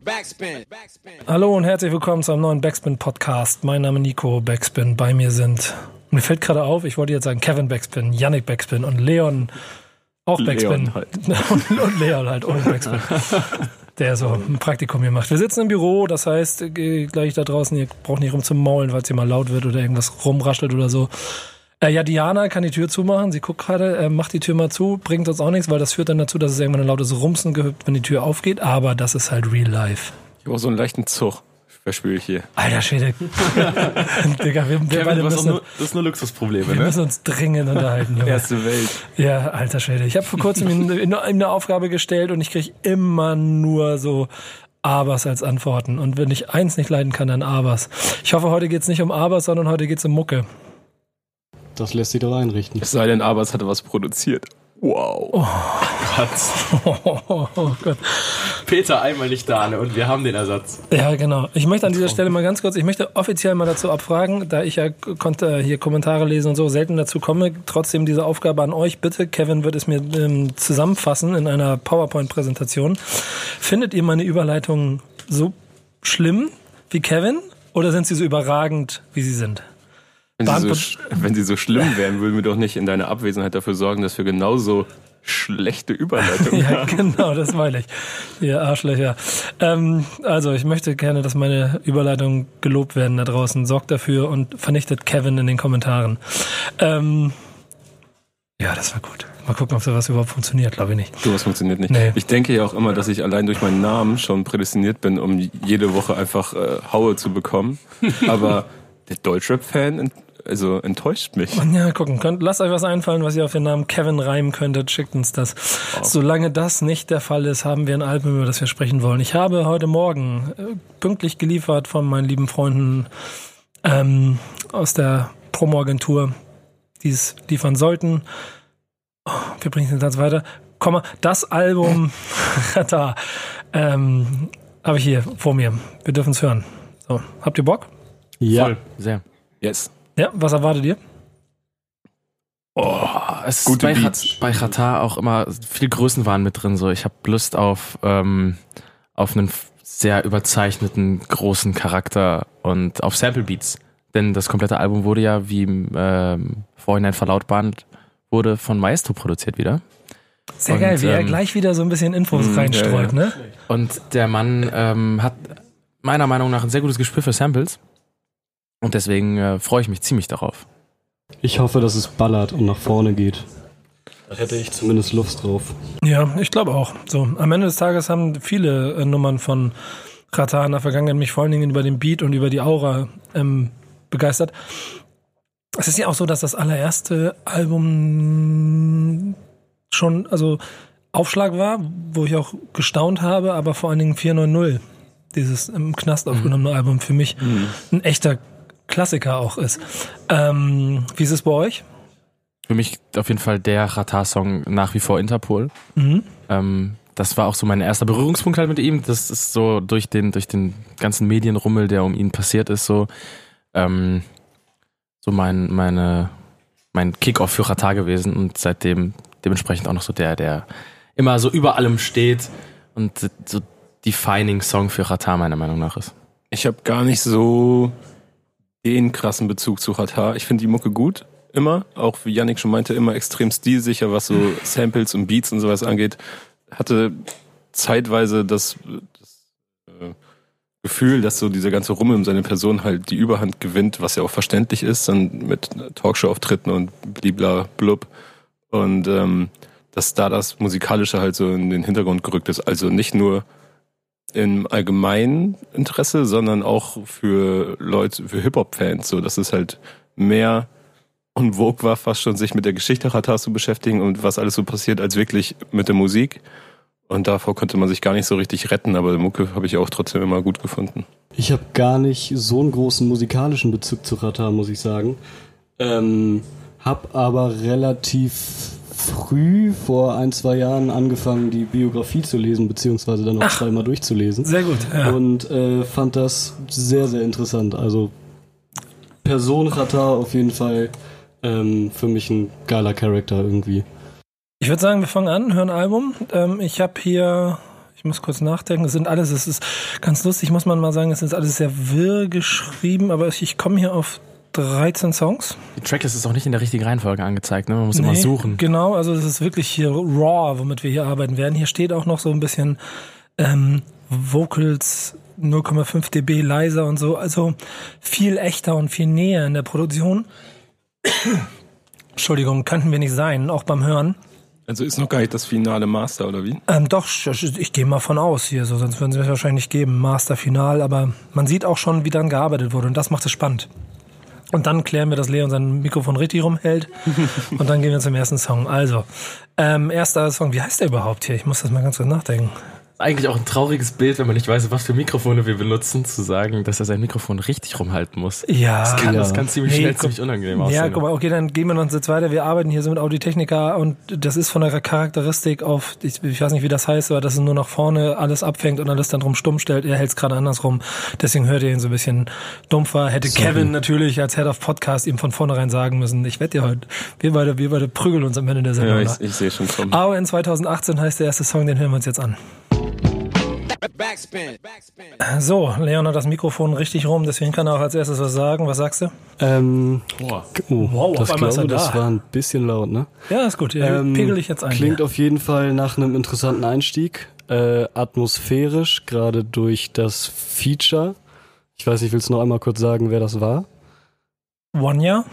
Backspin. Hallo und herzlich willkommen zu einem neuen Backspin Podcast. Mein Name ist Nico Backspin. Bei mir sind, mir fällt gerade auf, ich wollte jetzt sagen Kevin Backspin, Yannick Backspin und Leon auch Backspin. Leon halt. und, und Leon halt ohne Backspin. der so ein Praktikum hier macht. Wir sitzen im Büro, das heißt, gleich da draußen, ihr braucht nicht rum zum Maulen, falls ihr mal laut wird oder irgendwas rumraschelt oder so. Äh, ja, Diana kann die Tür zumachen. Sie guckt gerade, äh, macht die Tür mal zu, bringt uns auch nichts, weil das führt dann dazu, dass es irgendwann ein lautes Rumsen gibt, wenn die Tür aufgeht. Aber das ist halt real life. Ich habe auch so einen leichten Zug. Verspüre ich hier. Alter Schwede. Digga, wir, wir beide müssen, nur, das ist nur Luxusprobleme, wir ne? müssen uns dringend unterhalten. Junge. Erste Welt. Ja, alter Schwede. Ich habe vor kurzem eine, eine Aufgabe gestellt und ich kriege immer nur so Abers als Antworten. Und wenn ich eins nicht leiden kann, dann Abers. Ich hoffe, heute geht's nicht um Abers, sondern heute geht's um Mucke. Das lässt sich doch einrichten. Es sei denn, aber es hatte was produziert. Wow. Oh Gott. Oh, Gott. Peter einmal nicht da, ne? Und wir haben den Ersatz. Ja, genau. Ich möchte an dieser Stelle mal ganz kurz, ich möchte offiziell mal dazu abfragen, da ich ja konnte hier Kommentare lesen und so selten dazu komme, trotzdem diese Aufgabe an euch. Bitte, Kevin wird es mir ähm, zusammenfassen in einer PowerPoint-Präsentation. Findet ihr meine Überleitungen so schlimm wie Kevin oder sind sie so überragend, wie sie sind? Wenn sie, so, wenn sie so schlimm wären, würden wir doch nicht in deiner Abwesenheit dafür sorgen, dass wir genauso schlechte Überleitungen ja, haben. genau, das meine ich. Ihr Arschlöcher. Ähm, also, ich möchte gerne, dass meine Überleitungen gelobt werden da draußen. Sorgt dafür und vernichtet Kevin in den Kommentaren. Ähm, ja, das war gut. Mal gucken, ob sowas überhaupt funktioniert. Glaube ich nicht. Sowas funktioniert nicht. Nee. Ich denke ja auch immer, dass ich allein durch meinen Namen schon prädestiniert bin, um jede Woche einfach äh, Haue zu bekommen. Aber der Deutschrap-Fan also enttäuscht mich. Ja, gucken könnt. Lasst euch was einfallen, was ihr auf den Namen Kevin reimen könntet. Schickt uns das. Wow. Solange das nicht der Fall ist, haben wir ein Album, über das wir sprechen wollen. Ich habe heute Morgen äh, pünktlich geliefert von meinen lieben Freunden ähm, aus der Promo-Agentur, die es liefern sollten. Oh, wir bringen den Satz weiter. Komma, das Album da ähm, habe ich hier vor mir. Wir dürfen es hören. So, habt ihr Bock? Ja, Voll. sehr. Yes. Ja, was erwartet ihr? Oh, es Gute ist bei, Beats. bei Qatar auch immer viel Größenwahn mit drin. So, ich habe Lust auf ähm, auf einen sehr überzeichneten großen Charakter und auf Sample Beats, denn das komplette Album wurde ja wie ähm, vorhin verlautbahnt wurde von Maestro produziert wieder. Sehr und, geil, wie ähm, er gleich wieder so ein bisschen Infos mh, reinstreut, ja, ja. ne? Und der Mann ähm, hat meiner Meinung nach ein sehr gutes Gespür für Samples und deswegen äh, freue ich mich ziemlich darauf. Ich hoffe, dass es ballert und nach vorne geht. Da hätte ich zumindest Lust drauf. Ja, ich glaube auch. So, am Ende des Tages haben viele äh, Nummern von Rata in der Vergangenheit mich vor allen Dingen über den Beat und über die Aura ähm, begeistert. Es ist ja auch so, dass das allererste Album schon, also Aufschlag war, wo ich auch gestaunt habe, aber vor allen Dingen 490, dieses im Knast aufgenommene mhm. Album, für mich mhm. ein echter Klassiker auch ist. Ähm, wie ist es bei euch? Für mich auf jeden Fall der Ratar-Song nach wie vor Interpol. Mhm. Ähm, das war auch so mein erster Berührungspunkt halt mit ihm. Das ist so durch den, durch den ganzen Medienrummel, der um ihn passiert ist, so, ähm, so mein, meine, mein Kickoff für Ratar gewesen und seitdem dementsprechend auch noch so der, der immer so über allem steht und so defining Song für Ratar meiner Meinung nach ist. Ich habe gar nicht so den krassen Bezug zu Ratar. Ich finde die Mucke gut, immer. Auch wie Yannick schon meinte, immer extrem stilsicher, was so Samples und Beats und sowas angeht. Hatte zeitweise das, das äh, Gefühl, dass so dieser ganze Rummel um seine Person halt die Überhand gewinnt, was ja auch verständlich ist, dann mit Talkshow-Auftritten und blibla blub. Und ähm, dass da das Musikalische halt so in den Hintergrund gerückt ist. Also nicht nur im allgemeinen Interesse, sondern auch für Leute, für Hip-Hop-Fans, so dass es halt mehr und Vogue war, fast schon sich mit der Geschichte Ratas zu beschäftigen und was alles so passiert, als wirklich mit der Musik. Und davor konnte man sich gar nicht so richtig retten, aber Mucke habe ich auch trotzdem immer gut gefunden. Ich habe gar nicht so einen großen musikalischen Bezug zu Rata, muss ich sagen. Ähm, hab aber relativ früh, vor ein, zwei Jahren, angefangen, die Biografie zu lesen, beziehungsweise dann auch Ach, zweimal durchzulesen. Sehr gut, ja. Und äh, fand das sehr, sehr interessant. Also Person Ratar auf jeden Fall ähm, für mich ein geiler Charakter irgendwie. Ich würde sagen, wir fangen an, hören ein Album. Ähm, ich habe hier, Ich muss kurz nachdenken. Es sind alles, es ist ganz lustig, muss man mal sagen, es ist alles sehr wirr geschrieben, aber ich komme hier auf 13 Songs. Die Tracklist ist auch nicht in der richtigen Reihenfolge angezeigt, ne? Man muss nee, immer suchen. Genau, also es ist wirklich hier raw, womit wir hier arbeiten werden. Hier steht auch noch so ein bisschen ähm, Vocals 0,5 dB leiser und so. Also viel echter und viel näher in der Produktion. Entschuldigung, könnten wir nicht sein, auch beim Hören. Also ist noch gar nicht das finale Master, oder wie? Ähm, doch, ich, ich gehe mal von aus hier, so, sonst würden sie es wahrscheinlich nicht geben, Master Final, aber man sieht auch schon, wie dann gearbeitet wurde und das macht es spannend. Und dann klären wir, dass Leon sein Mikrofon richtig rumhält. und dann gehen wir zum ersten Song. Also, ähm, erster Song, wie heißt der überhaupt hier? Ich muss das mal ganz kurz nachdenken eigentlich auch ein trauriges Bild, wenn man nicht weiß, was für Mikrofone wir benutzen, zu sagen, dass er sein Mikrofon richtig rumhalten muss. Ja. Das kann, ja. Das kann ziemlich schnell, ziemlich unangenehm aussehen. Ja, guck mal, okay, dann gehen wir noch jetzt weiter. Wir arbeiten hier so mit Audiotechnica und das ist von der Charakteristik auf, ich, ich weiß nicht, wie das heißt, aber dass es nur nach vorne alles abfängt und alles dann drum stumm stellt. Er hält es gerade andersrum. Deswegen hört ihr ihn so ein bisschen dumpfer. Hätte Sorry. Kevin natürlich als Head of Podcast ihm von vornherein sagen müssen, ich wette dir heute, wir beide, wir beide prügeln uns am Ende der Sendung. Ja, ich, ich sehe schon kommen. AON 2018 heißt der erste Song, den hören wir uns jetzt an. So, Leon hat das Mikrofon richtig rum, deswegen kann er auch als erstes was sagen. Was sagst du? Ähm, oh, wow, das, glaube, da. das war ein bisschen laut, ne? Ja, ist gut. Ähm, pegel ich jetzt ein. Klingt ja. auf jeden Fall nach einem interessanten Einstieg. Äh, atmosphärisch, gerade durch das Feature. Ich weiß nicht, willst du noch einmal kurz sagen, wer das war? Wanya?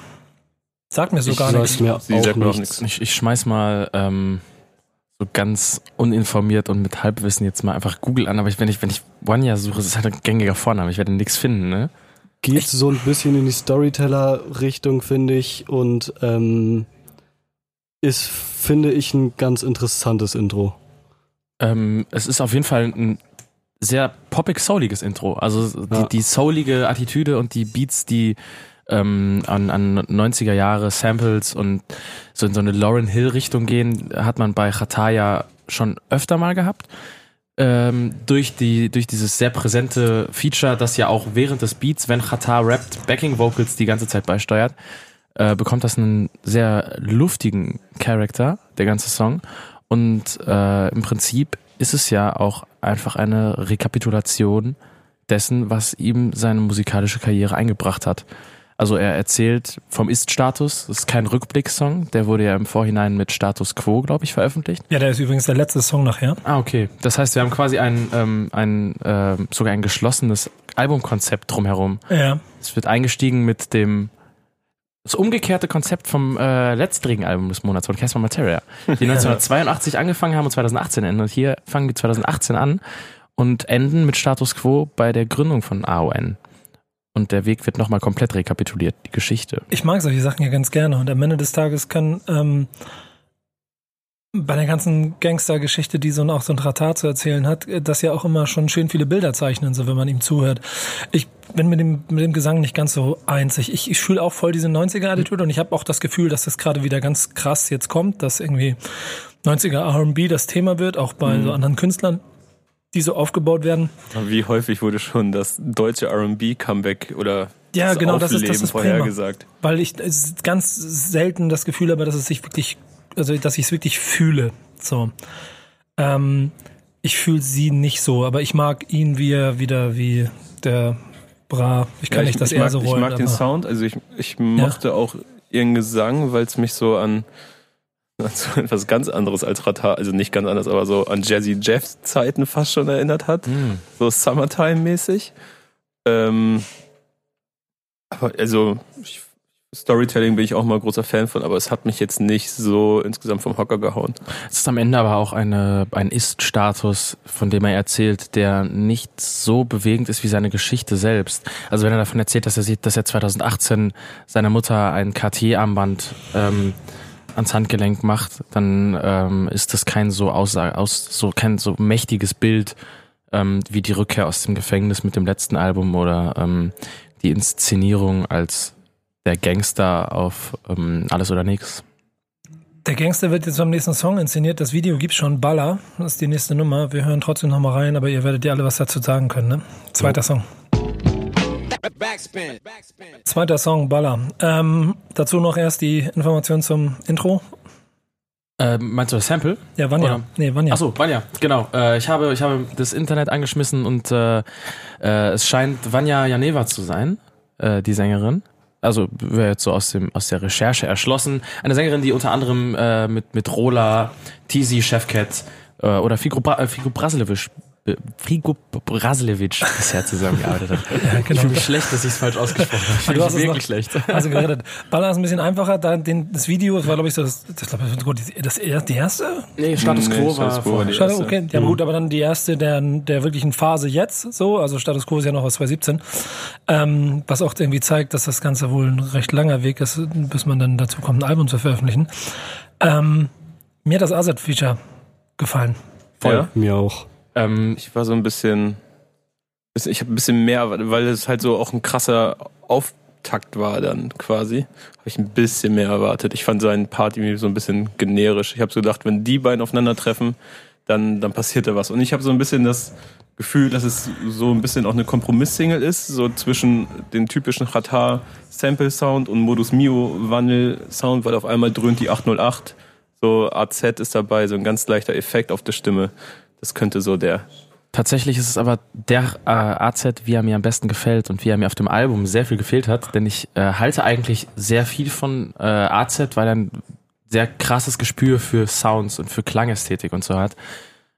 Sag mir so ich gar nichts. Mir Sie auch nichts. Ich, ich schmeiß mal ähm, so ganz uninformiert und mit Halbwissen jetzt mal einfach Google an, aber ich, wenn ich, wenn ich Wanya suche, ist halt ein gängiger Vorname, ich werde nichts finden, ne? Geht so ein bisschen in die Storyteller-Richtung, finde ich, und ähm, ist, finde ich, ein ganz interessantes Intro. Ähm, es ist auf jeden Fall ein sehr poppig-souliges Intro. Also die, ja. die soulige Attitüde und die Beats, die ähm, an, an 90er Jahre Samples und so in so eine Lauren Hill Richtung gehen, hat man bei Chataya schon öfter mal gehabt. Ähm, durch die durch dieses sehr präsente Feature, das ja auch während des Beats, wenn Chata rappt, Backing Vocals die ganze Zeit beisteuert, äh, bekommt das einen sehr luftigen Charakter, der ganze Song. Und äh, im Prinzip ist es ja auch einfach eine Rekapitulation dessen, was ihm seine musikalische Karriere eingebracht hat. Also er erzählt vom Ist-Status. Das ist kein Rückblick-Song. Der wurde ja im Vorhinein mit Status Quo, glaube ich, veröffentlicht. Ja, der ist übrigens der letzte Song nachher. Ah, okay. Das heißt, wir haben quasi ein, ähm, ein äh, sogar ein geschlossenes Albumkonzept drumherum. Ja. Es wird eingestiegen mit dem das umgekehrte Konzept vom äh, letztrigen Album des Monats von Casper Materia, die 1982 angefangen haben und 2018 enden. Und hier fangen die 2018 an und enden mit Status Quo bei der Gründung von AON und der Weg wird nochmal komplett rekapituliert, die Geschichte. Ich mag solche Sachen ja ganz gerne und am Ende des Tages kann ähm, bei der ganzen Gangster-Geschichte, die so ein, auch so ein Tratat zu erzählen hat, äh, das ja auch immer schon schön viele Bilder zeichnen, so wenn man ihm zuhört. Ich bin mit dem, mit dem Gesang nicht ganz so einzig. Ich, ich fühle auch voll diese 90er-Attitude und ich habe auch das Gefühl, dass das gerade wieder ganz krass jetzt kommt, dass irgendwie 90er R&B das Thema wird, auch bei mhm. so anderen Künstlern die so aufgebaut werden. Wie häufig wurde schon das deutsche R&B-Comeback oder ja, das genau, das ist, das ist vorhergesagt? Weil ich es ganz selten das Gefühl habe, dass es sich wirklich, also dass ich es wirklich fühle. So, ähm, ich fühle sie nicht so, aber ich mag ihn wie er wieder wie der Bra. Ich kann ja, ich, nicht das eher so rollen. Ich mag den Sound, also ich, ich mochte ja. auch ihren Gesang, weil es mich so an also etwas ganz anderes als Ratar, also nicht ganz anders, aber so an Jazzy Jeff Zeiten fast schon erinnert hat. Mm. So Summertime-mäßig. Ähm, aber also ich, Storytelling bin ich auch mal großer Fan von, aber es hat mich jetzt nicht so insgesamt vom Hocker gehauen. Es ist am Ende aber auch eine, ein Ist-Status, von dem er erzählt, der nicht so bewegend ist wie seine Geschichte selbst. Also wenn er davon erzählt, dass er sieht, dass er 2018 seiner Mutter ein KT-Armband ähm, ans Handgelenk macht, dann ähm, ist das kein so Aussage, aus, so kein so mächtiges Bild ähm, wie die Rückkehr aus dem Gefängnis mit dem letzten Album oder ähm, die Inszenierung als der Gangster auf ähm, Alles oder Nichts. Der Gangster wird jetzt beim nächsten Song inszeniert. Das Video gibt schon Baller. Das ist die nächste Nummer. Wir hören trotzdem nochmal rein, aber ihr werdet ja alle was dazu sagen können. Ne? Zweiter Song. Backspin. Zweiter Song, Baller. Ähm, dazu noch erst die Information zum Intro. Äh, meinst du das Sample? Ja, Vanya. Oder? Nee, Vanya. Achso, Vanya, genau. Äh, ich, habe, ich habe das Internet angeschmissen und äh, äh, es scheint Vanya Janeva zu sein, äh, die Sängerin. Also wäre jetzt so aus, dem, aus der Recherche erschlossen. Eine Sängerin, die unter anderem äh, mit, mit Rola, Tizi, Chefcat äh, oder Figo, Bra Figo Brasilevic Frigo Braslevic bisher zusammengearbeitet hat. ja, genau. Ich fühle mich schlecht, dass ich es falsch ausgesprochen habe. Ich fühle mich wirklich schlecht. Also geredet. Baller ist ein bisschen einfacher. Da, den, das Video, das war glaube ich so das, das, das, das, die erste? Nee, Status Quo nee, war vorher. Status, okay, ja mhm. gut, aber dann die erste der, der wirklichen Phase jetzt so. Also Status Quo ist ja noch aus 2017. Ähm, was auch irgendwie zeigt, dass das Ganze wohl ein recht langer Weg ist, bis man dann dazu kommt, ein Album zu veröffentlichen. Ähm, mir hat das Azad-Feature gefallen. Voll. Ja? Mir auch. Ähm, ich war so ein bisschen, ich habe ein bisschen mehr, weil es halt so auch ein krasser Auftakt war dann quasi, habe ich ein bisschen mehr erwartet. Ich fand seinen Part irgendwie so ein bisschen generisch. Ich habe so gedacht, wenn die beiden aufeinandertreffen, dann, dann passiert da was. Und ich habe so ein bisschen das Gefühl, dass es so ein bisschen auch eine Kompromiss-Single ist, so zwischen dem typischen Qatar Sample Sound und Modus Mio Wandel Sound, weil auf einmal dröhnt die 808. So AZ ist dabei, so ein ganz leichter Effekt auf der Stimme. Das könnte so der. Tatsächlich ist es aber der äh, AZ, wie er mir am besten gefällt und wie er mir auf dem Album sehr viel gefehlt hat, denn ich äh, halte eigentlich sehr viel von äh, AZ, weil er ein sehr krasses Gespür für Sounds und für Klangästhetik und so hat.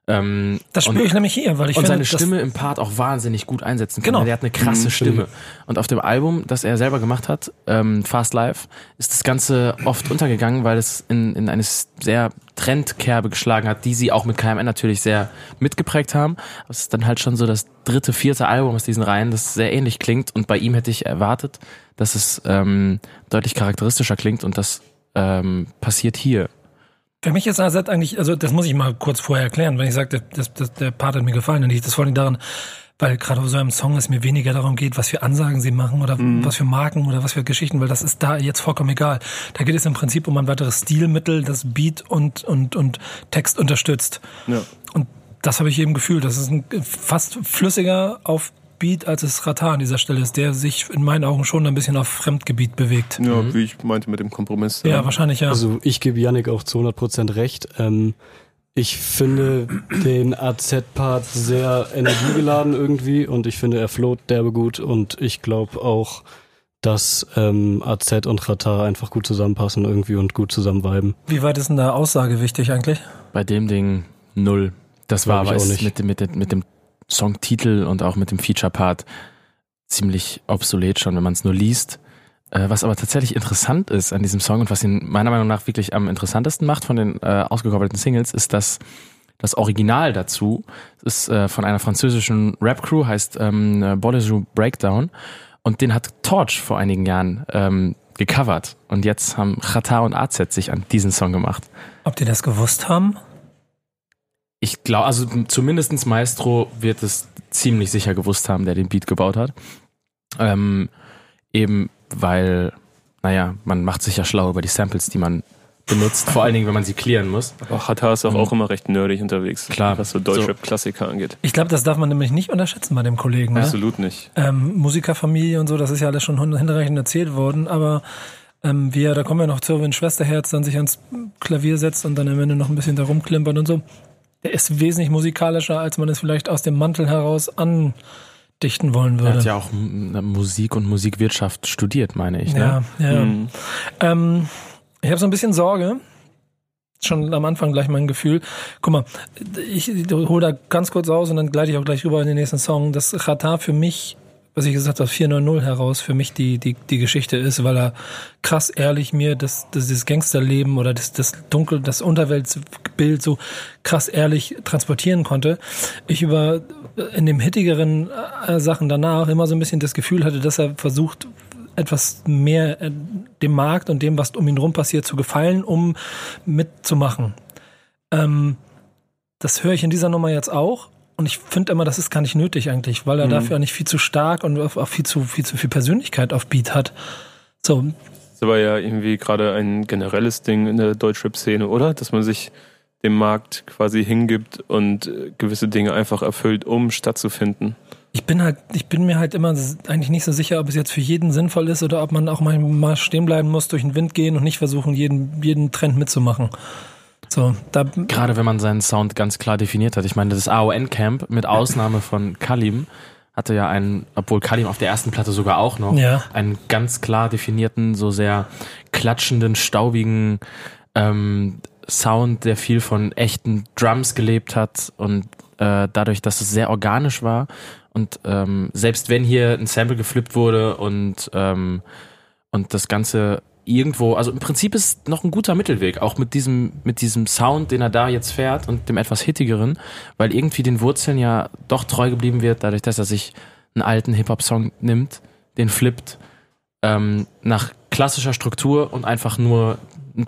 Ähm, das spüre ich nämlich hier, weil ich und finde, seine Stimme im Part auch wahnsinnig gut einsetzen kann. Genau. Der hat eine krasse mhm, Stimme. Und auf dem Album, das er selber gemacht hat, ähm, Fast Life, ist das Ganze oft untergegangen, weil es in, in eine sehr Trendkerbe geschlagen hat, die sie auch mit KMN natürlich sehr mitgeprägt haben. Es ist dann halt schon so das dritte, vierte Album aus diesen Reihen, das sehr ähnlich klingt. Und bei ihm hätte ich erwartet, dass es ähm, deutlich charakteristischer klingt und das ähm, passiert hier. Für mich ist AZ eigentlich, also das muss ich mal kurz vorher erklären, wenn ich sage, das, das, der Part hat mir gefallen, dann liegt das vor allem daran, weil gerade auf so einem Song es mir weniger darum geht, was für Ansagen sie machen oder mhm. was für Marken oder was für Geschichten, weil das ist da jetzt vollkommen egal. Da geht es im Prinzip um ein weiteres Stilmittel, das Beat und, und, und Text unterstützt. Ja. Und das habe ich eben gefühlt. Das ist ein fast flüssiger auf Beat, als es Rata an dieser Stelle ist, der sich in meinen Augen schon ein bisschen auf Fremdgebiet bewegt. Ja, mhm. wie ich meinte mit dem Kompromiss. Ja, ja, wahrscheinlich ja. Also ich gebe Yannick auch zu 100% recht. Ähm, ich finde den AZ-Part sehr energiegeladen irgendwie und ich finde, er float derbe gut und ich glaube auch, dass ähm, AZ und Rata einfach gut zusammenpassen irgendwie und gut zusammen viben. Wie weit ist denn da Aussage wichtig eigentlich? Bei dem Ding null. Das war aber mit, mit, mit dem Songtitel und auch mit dem Feature-Part ziemlich obsolet schon, wenn man es nur liest. Äh, was aber tatsächlich interessant ist an diesem Song und was ihn meiner Meinung nach wirklich am interessantesten macht von den äh, ausgekoppelten Singles, ist, dass das Original dazu ist äh, von einer französischen Rap-Crew, heißt ähm, Bolligeau Breakdown. Und den hat Torch vor einigen Jahren ähm, gecovert. Und jetzt haben Chata und AZ sich an diesen Song gemacht. Ob die das gewusst haben? Ich glaube, also zumindestens Maestro wird es ziemlich sicher gewusst haben, der den Beat gebaut hat. Ähm, eben weil, naja, man macht sich ja schlau über die Samples, die man benutzt, vor allen Dingen, wenn man sie klären muss. Aber Hatta ist auch, mhm. auch immer recht nerdig unterwegs, Klar. was so Deutschrap-Klassiker angeht. Ich glaube, das darf man nämlich nicht unterschätzen bei dem Kollegen. Ne? Absolut nicht. Ähm, Musikerfamilie und so, das ist ja alles schon hinreichend erzählt worden, aber ähm, wie er, da kommen wir noch zu, wenn Schwesterherz dann sich ans Klavier setzt und dann am Ende noch ein bisschen da rumklimpert und so er ist wesentlich musikalischer, als man es vielleicht aus dem Mantel heraus andichten wollen würde. Er hat ja auch Musik und Musikwirtschaft studiert, meine ich. Ne? Ja, ja. Mhm. Ähm, ich habe so ein bisschen Sorge, schon am Anfang gleich mein Gefühl. Guck mal, ich hole da ganz kurz aus und dann gleite ich auch gleich rüber in den nächsten Song. Das Chata für mich was ich gesagt habe, 490 heraus für mich die, die, die Geschichte ist, weil er krass ehrlich mir das, das, das Gangsterleben oder das, das Dunkel, das Unterweltbild so krass ehrlich transportieren konnte. Ich über in dem hittigeren äh, Sachen danach immer so ein bisschen das Gefühl hatte, dass er versucht, etwas mehr äh, dem Markt und dem, was um ihn rum passiert, zu gefallen, um mitzumachen. Ähm, das höre ich in dieser Nummer jetzt auch. Und ich finde immer, das ist gar nicht nötig eigentlich, weil er mhm. dafür nicht viel zu stark und auch viel zu viel zu viel Persönlichkeit auf Beat hat. So. Das ist aber ja irgendwie gerade ein generelles Ding in der Deutschrap-Szene, oder? Dass man sich dem Markt quasi hingibt und äh, gewisse Dinge einfach erfüllt, um stattzufinden. Ich bin halt, ich bin mir halt immer eigentlich nicht so sicher, ob es jetzt für jeden sinnvoll ist oder ob man auch mal stehen bleiben muss, durch den Wind gehen und nicht versuchen, jeden, jeden Trend mitzumachen. So, da Gerade wenn man seinen Sound ganz klar definiert hat. Ich meine, das AON-Camp mit Ausnahme von Kalim hatte ja einen, obwohl Kalim auf der ersten Platte sogar auch noch, Ja. einen ganz klar definierten, so sehr klatschenden, staubigen ähm, Sound, der viel von echten Drums gelebt hat und äh, dadurch, dass es sehr organisch war und ähm, selbst wenn hier ein Sample geflippt wurde und ähm, und das Ganze irgendwo, also im Prinzip ist noch ein guter Mittelweg, auch mit diesem, mit diesem Sound, den er da jetzt fährt und dem etwas hittigeren, weil irgendwie den Wurzeln ja doch treu geblieben wird, dadurch, dass er sich einen alten Hip-Hop-Song nimmt, den flippt, ähm, nach klassischer Struktur und einfach nur ein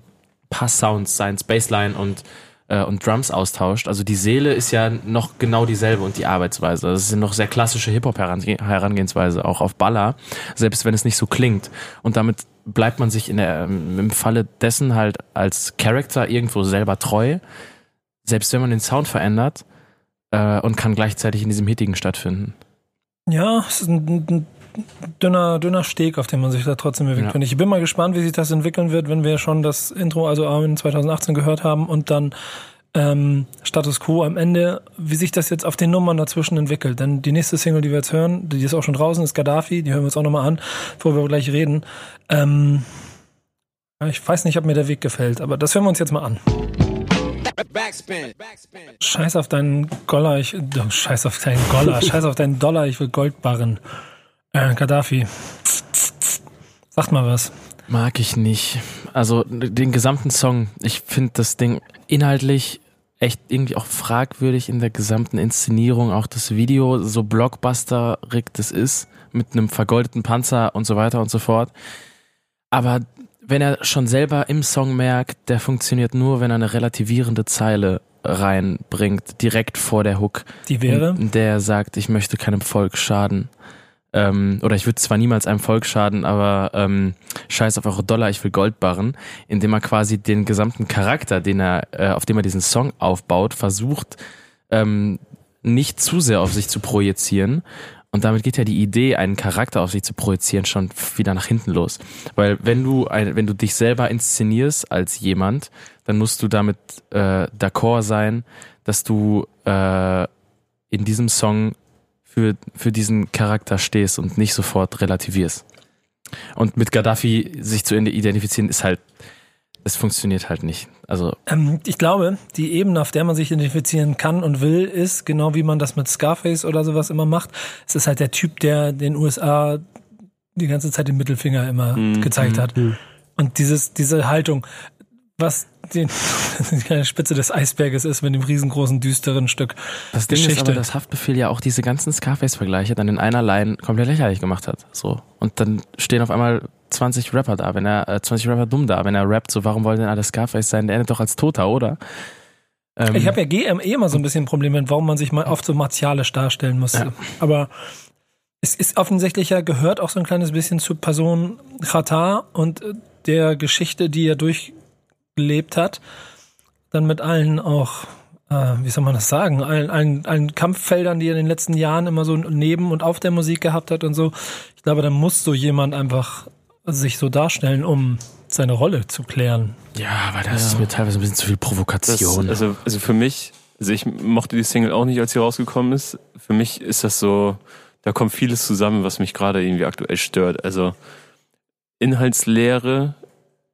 paar Sounds, seins Bassline und äh, und Drums austauscht. Also die Seele ist ja noch genau dieselbe und die Arbeitsweise. Das ist noch sehr klassische Hip-Hop-Herangehensweise, auch auf Baller, selbst wenn es nicht so klingt. Und damit bleibt man sich in der, im Falle dessen halt als Character irgendwo selber treu, selbst wenn man den Sound verändert äh, und kann gleichzeitig in diesem Hittigen stattfinden. Ja, es ist ein, ein dünner, dünner Steg, auf dem man sich da trotzdem bewegt. Ja. Ich bin mal gespannt, wie sich das entwickeln wird, wenn wir schon das Intro, also Armin 2018 gehört haben und dann ähm, Status Quo am Ende, wie sich das jetzt auf den Nummern dazwischen entwickelt. Denn die nächste Single, die wir jetzt hören, die ist auch schon draußen, ist Gaddafi, die hören wir uns auch nochmal an, bevor wir gleich reden. Ähm, ich weiß nicht, ob mir der Weg gefällt, aber das hören wir uns jetzt mal an. Scheiß auf deinen Goller, ich, oh, scheiß auf deinen Goller, scheiß auf deinen Dollar, ich will Goldbarren. Äh, Gaddafi. Sagt mal was. Mag ich nicht. Also den gesamten Song, ich finde das Ding inhaltlich echt irgendwie auch fragwürdig in der gesamten Inszenierung, auch das Video, so blockbusterig das ist, mit einem vergoldeten Panzer und so weiter und so fort. Aber wenn er schon selber im Song merkt, der funktioniert nur, wenn er eine relativierende Zeile reinbringt, direkt vor der Hook. Die wäre? Der er sagt, ich möchte keinem Volk schaden. Ähm, oder ich würde zwar niemals einem Volk schaden, aber ähm, scheiß auf eure Dollar, ich will Gold barren, indem er quasi den gesamten Charakter, den er, äh, auf dem er diesen Song aufbaut, versucht, ähm, nicht zu sehr auf sich zu projizieren. Und damit geht ja die Idee, einen Charakter auf sich zu projizieren, schon wieder nach hinten los. Weil wenn du ein, wenn du dich selber inszenierst als jemand, dann musst du damit äh, d'accord sein, dass du äh, in diesem Song für, für diesen Charakter stehst und nicht sofort relativierst. Und mit Gaddafi sich zu identifizieren, ist halt, es funktioniert halt nicht. Also Ähm, ich glaube, die Ebene, auf der man sich identifizieren kann und will, ist, genau wie man das mit Scarface oder sowas immer macht, es ist halt der Typ, der den USA die ganze Zeit den Mittelfinger immer gezeigt hat. Und dieses, diese Haltung, was die kleine Spitze des Eisberges ist mit dem riesengroßen, düsteren Stück das Ding ist Geschichte. aber, dass Haftbefehl ja auch diese ganzen Scarface-Vergleiche dann in einer Line komplett lächerlich gemacht hat. So. Und dann stehen auf einmal 20 Rapper da, wenn er, äh, 20 Rapper dumm da, wenn er rappt, so warum wollen denn alle Scarface sein? Der endet doch als Toter, oder? Ähm, Ich habe ja GME immer so ein bisschen ein Problem mit, warum man sich mal oft so martialisch darstellen muss. Ja. Aber es ist offensichtlich ja, gehört auch so ein kleines bisschen zur Person Qatar und äh, der Geschichte, die er durchgelebt hat. Dann mit allen auch, äh, wie soll man das sagen, allen, allen, allen Kampffeldern, die er in den letzten Jahren immer so neben und auf der Musik gehabt hat und so. Ich glaube, da muss so jemand einfach sich so darstellen, um seine Rolle zu klären. ja, aber das ist mir teilweise ein bisschen zu viel Das, Provokation. also, also für mich, also ich mochte die Single auch nicht, als sie rausgekommen ist. Für mich ist das so, da kommt vieles zusammen, was mich gerade irgendwie aktuell stört. Also Inhaltslehre,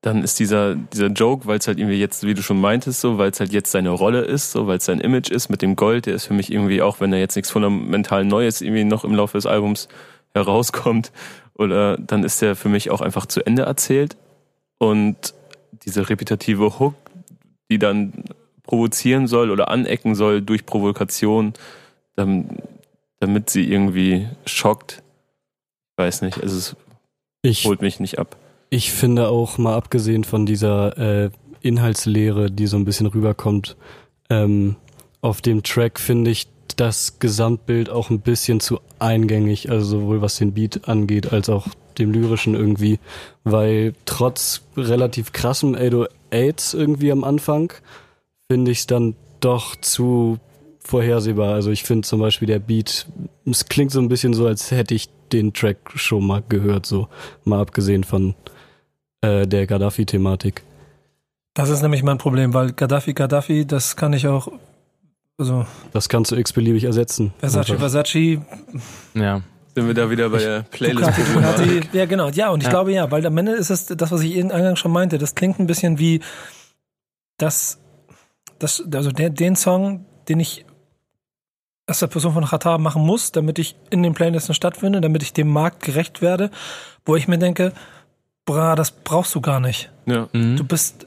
dann ist dieser, dieser Joke, weil es halt irgendwie jetzt, wie du schon meintest, so, weil es halt jetzt seine Rolle ist, so, weil es sein Image ist mit dem Gold, der ist für mich irgendwie, auch wenn da jetzt nichts fundamental Neues irgendwie noch im Laufe des Albums herauskommt, oder dann ist der für mich auch einfach zu Ende erzählt. Und diese repetitive Hook, die dann provozieren soll oder anecken soll durch Provokation, damit, damit sie irgendwie schockt. Weiß nicht, also es Ich, holt mich nicht ab. Ich finde auch mal abgesehen von dieser äh, Inhaltslehre, die so ein bisschen rüberkommt, ähm, auf dem Track finde ich das Gesamtbild auch ein bisschen zu eingängig, also sowohl was den Beat angeht, als auch dem lyrischen irgendwie, weil trotz relativ krassem 808s irgendwie am Anfang finde ich es dann doch zu vorhersehbar. Also ich finde zum Beispiel der Beat, es klingt so ein bisschen so, als hätte ich den Track schon mal gehört, so mal abgesehen von äh, der Gaddafi-Thematik. Das ist nämlich mein Problem, weil Gaddafi, Gaddafi, das kann ich auch, also. Das kannst du x-beliebig ersetzen. Versace, Einfach. Versace. Ja. Sind wir da wieder bei der Playlist? Ducati, ja, genau. Ja, und ich ja. glaube ja, weil am Ende ist es das, was ich eben eingangs schon meinte, das klingt ein bisschen wie das, das also der, den Song, den ich als der Person von Qatar machen muss, damit ich in den Playlisten stattfinde, damit ich dem Markt gerecht werde, wo ich mir denke, bra, das brauchst du gar nicht. Ja. Mhm. Du bist,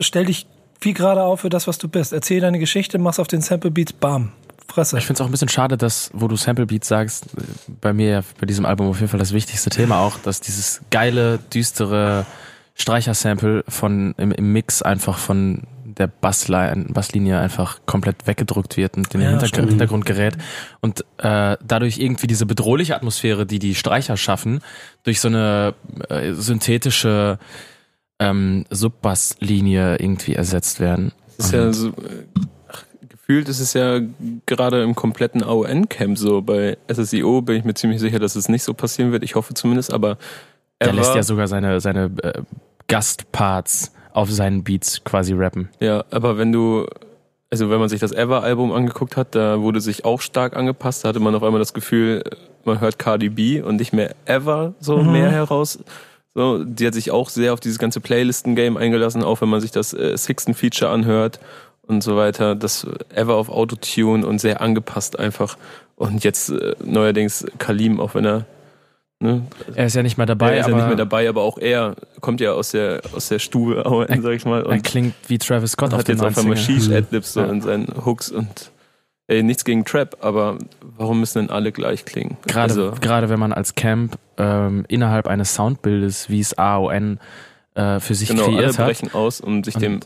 stell dich viel gerade auf für das, was du bist. Erzähl deine Geschichte, mach's auf den Sample Beats, bam. Fresse. Ich finde es auch ein bisschen schade, dass, wo du Sample Beats sagst, bei mir ja bei diesem Album auf jeden Fall das wichtigste Thema auch, dass dieses geile, düstere Streicher-Sample von im, im Mix einfach von der Bassline, Basslinie einfach komplett weggedruckt wird und in den Ja, Hintergr stimmt. Hintergrund gerät und äh, dadurch irgendwie diese bedrohliche Atmosphäre, die die Streicher schaffen, durch so eine äh, synthetische ähm, Subbasslinie irgendwie ersetzt werden. ist ja so, äh, ach, gefühlt ist es ja gerade im kompletten AON-Camp so. Bei SSIO bin ich mir ziemlich sicher, dass es nicht so passieren wird. Ich hoffe zumindest, aber Der er lässt ja sogar seine seine äh, Gastparts auf seinen Beats quasi rappen. Ja, aber wenn du, also wenn man sich das Ever-Album angeguckt hat, da wurde sich auch stark angepasst. Da hatte man auf einmal das Gefühl, man hört Cardi B und nicht mehr Ever so Mhm. mehr heraus. So, die hat sich auch sehr auf dieses ganze Playlisten-Game eingelassen, auch wenn man sich das äh, Sixten-Feature anhört und so weiter. Das Ever auf Autotune und sehr angepasst einfach. Und jetzt äh, neuerdings Kalim, auch wenn er ne, Er ist ja nicht mehr dabei, er ist aber ja nicht mehr dabei, aber auch er kommt ja aus der aus der Stube, AON, sag ich mal. er Und klingt wie Travis Scott auf hat jetzt auf einmal Single. Sheesh Adlibs so Ja. in seinen Hooks und ey, nichts gegen Trap, aber warum müssen denn alle gleich klingen? Gerade, also, gerade wenn man als Camp ähm, innerhalb eines Soundbildes, wie es AON äh, für sich genau, alle kreiert hat, brechen aus, um sich Und- dem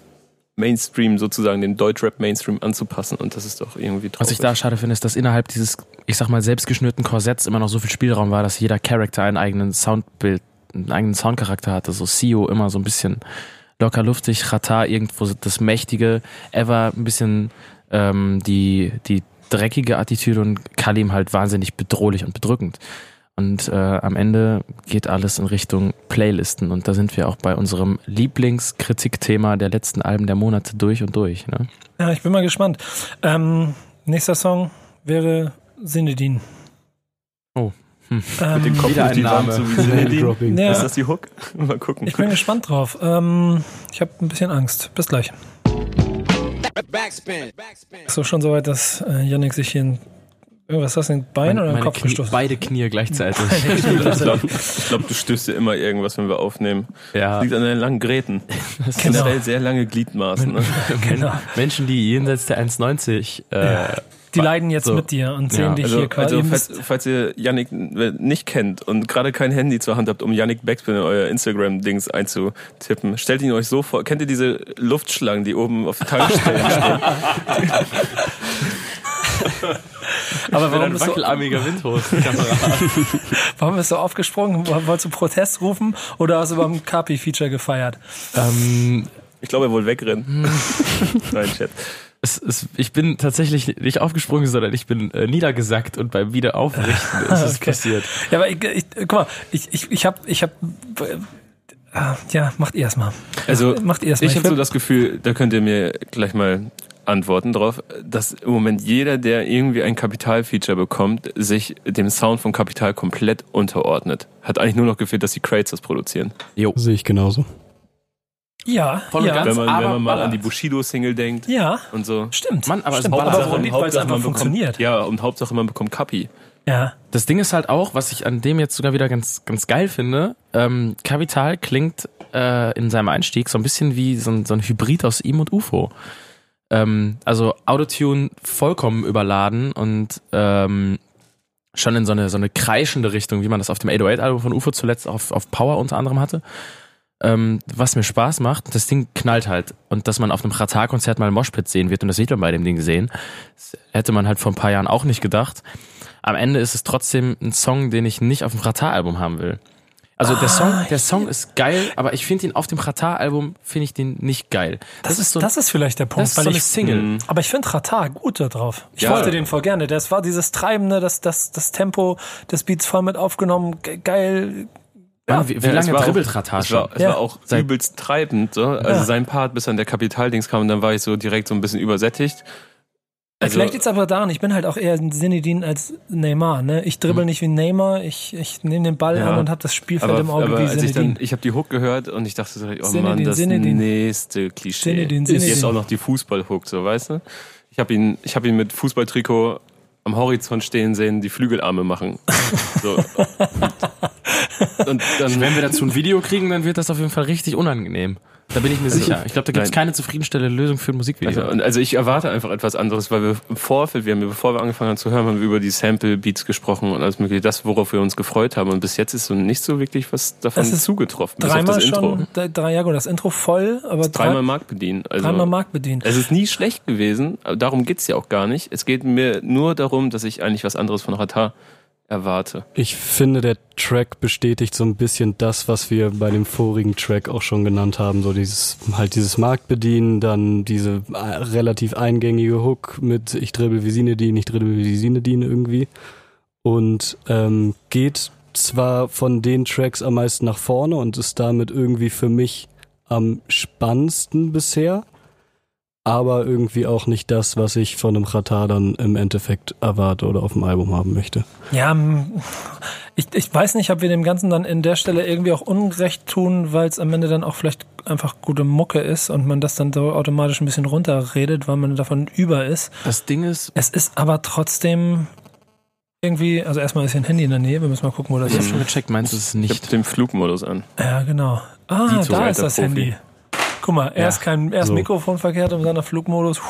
Mainstream sozusagen, dem Deutschrap-Mainstream anzupassen und das ist doch irgendwie traurig. was ich da schade finde, ist, dass innerhalb dieses, ich sag mal, selbstgeschnürten Korsetts immer noch so viel Spielraum war, dass jeder Charakter einen eigenen Soundbild, einen eigenen Soundcharakter hatte. So CEO immer so ein bisschen locker luftig, Chata irgendwo das Mächtige, Ever ein bisschen ähm, die, die dreckige Attitüde und Kalim halt wahnsinnig bedrohlich und bedrückend. Und äh, am Ende geht alles in Richtung Playlisten und da sind wir auch bei unserem Lieblingskritikthema der letzten Alben der Monate durch und durch. Ne? Ja, ich bin mal gespannt. Ähm, nächster Song wäre Sinedin. Oh. Hm. Ähm, Mit dem Kopf Wieder ein die Name. Wand, so. Dropping. Ja. Ist das die Hook? Mal gucken. ich bin gespannt drauf. Ähm, ich habe ein bisschen Angst. Bis gleich. Backspin. So schon soweit, dass äh, Yannick sich hier ein, irgendwas ist das, ein Bein oder ein Meine Kopf Knie, gestoßen beide Knie gleichzeitig. ich glaube, glaub, du stößt dir immer irgendwas, wenn wir aufnehmen. ja. Liegt an deinen langen Gräten. Das Genau. Generell sehr lange Gliedmaßen. Ne? Genau. Menschen, die jenseits der 1,90 äh, Die leiden jetzt so. mit dir und sehen Ja. dich Also, hier quasi. also falls, falls ihr Yannick nicht kennt und gerade kein Handy zur Hand habt, um Yannick Backspin in euer Instagram-Dings einzutippen, stellt ihn euch so vor. Kennt ihr diese Luftschlangen, die oben auf Tankstellen stehen? aber warum bist, du, wackelarmiger Windhosenkamera. warum bist du aufgesprungen? Wolltest du Protest rufen oder hast du beim Kapi-Feature gefeiert? ähm, Ich glaube, er wohl wegrennen. Nein, Chat. es, es, ich bin tatsächlich nicht aufgesprungen, sondern ich bin äh, niedergesackt und beim Wiederaufrichten ist es Okay. passiert. Ja, aber ich, ich guck mal, ich, ich, ich hab, ich hab, äh, ah, ja, macht ihr erstmal. Also, Macht ihr erstmal. ich habe so das Gefühl, da könnt ihr mir gleich mal antworten drauf, dass im Moment jeder, der irgendwie ein Kapital-Feature bekommt, sich dem Sound von Kapital komplett unterordnet. Hat eigentlich nur noch gefehlt, dass die Crates das produzieren. Jo. Sehe ich genauso. ja, Voll ja, ganz. Wenn man, wenn man mal ballert. an die Bushido-Single denkt ja, und so. stimmt. Mann, aber es stimmt. ballert. aber woran liegt, weil es Hauptsache, einfach man bekommt- funktioniert. Ja, und Hauptsache man bekommt Kapi. Ja, Das Ding ist halt auch, was ich an dem jetzt sogar wieder ganz, ganz geil finde, ähm, Kapital klingt äh, in seinem Einstieg so ein bisschen wie so ein, so ein Hybrid aus ihm und UFO. Ähm, also Autotune vollkommen überladen und ähm, schon in so eine, so eine kreischende Richtung, wie man das auf dem 808-Album von UFO zuletzt auf, auf Power unter anderem hatte. Ähm, was mir Spaß macht, das Ding knallt halt. Und dass man auf einem Qatar-Konzert mal Moshpit sehen wird, und das sieht man bei dem Ding gesehen, das hätte man halt vor ein paar Jahren auch nicht gedacht. Am Ende ist es trotzdem ein Song, den ich nicht auf dem Qatar-Album haben will. Also der Song, der Song ist geil, aber ich finde ihn auf dem Qatar-Album finde ich den nicht geil. das, ist, das ist vielleicht der Punkt, das ist weil so eine ich, Single. Mhm. aber ich finde Ratar gut da drauf. Ich Ja. wollte den voll gerne. Das war dieses Treibende, das, das, das Tempo des Beats voll mit aufgenommen, ge- geil. Mann, wie, wie Ja, es lange war auch- dribbelt Ratar Es war, schon? es Ja. war auch übelst treibend. So. Also Ja. sein Part, bis dann der Kapitaldings kam, dann war ich so direkt so ein bisschen übersättigt. Also- Vielleicht liegt es aber daran, ich bin halt auch eher ein Sinedin als Neymar. Ne? Ich dribbel nicht wie Neymar, ich, ich nehme den Ball Ja. an und habe das Spielfeld Aber, im Auge aber wie als ich dann, Sinedin. ich habe die Hook gehört und ich dachte so, oh Sinedin, Mann, das Sinedin. nächste Klischee. Sinedin, ist Sinedin. jetzt auch noch die Fußball-Hook, so weißt du? Ich habe ihn, ich habe ihn mit Fußballtrikot am Horizont stehen sehen, die Flügelarme machen. So. Und dann Wenn wir dazu ein Video kriegen, dann wird das auf jeden Fall richtig unangenehm. Da bin ich mir sicher. Ich glaube, da gibt es keine zufriedenstellende Lösung für ein Musikvideo. Also, also ich erwarte einfach etwas anderes, weil wir im Vorfeld, wir haben, bevor wir angefangen haben zu hören, haben wir über die Sample-Beats gesprochen und alles mögliche, das, worauf wir uns gefreut haben. Und bis jetzt ist so nicht so wirklich was davon Es ist zugetroffen. bis auf Dreimal das Intro. schon, drei, ja gut, das Intro voll, aber Dreimal drei, Markt bedienen. Also, dreimal Markt bedient. Es ist nie schlecht gewesen, darum geht's ja auch gar nicht. Es geht mir nur darum, dass ich eigentlich was anderes von Ratar erwarte. Ich finde, der Track bestätigt so ein bisschen das, was wir bei dem vorigen Track auch schon genannt haben. So dieses, halt dieses Marktbedienen, dann diese äh, relativ eingängige Hook mit ich dribbel wie Sinedin, ich dribbel wie Sinedin irgendwie. Und ähm, geht zwar von den Tracks am meisten nach vorne und ist damit irgendwie für mich am spannendsten bisher, aber irgendwie auch nicht das, was ich von einem Ratar dann im Endeffekt erwarte oder auf dem Album haben möchte. Ja, ich, ich weiß nicht, ob wir dem Ganzen dann in der Stelle irgendwie auch Unrecht tun, weil es am Ende dann auch vielleicht einfach gute Mucke ist und man das dann so automatisch ein bisschen runterredet, weil man davon über ist. das Ding ist, Es ist aber trotzdem irgendwie, also erstmal ist hier ein Handy in der Nähe, wir müssen mal gucken, wo das ich habe ist. schon gecheckt, meinst du es Ich nicht? habe den Flugmodus an. Ja, genau. Ah, da ist das Profi. Handy. Guck mal, erst kein, erst So. Mikrofon verkehrt und dann der Flugmodus. Puh.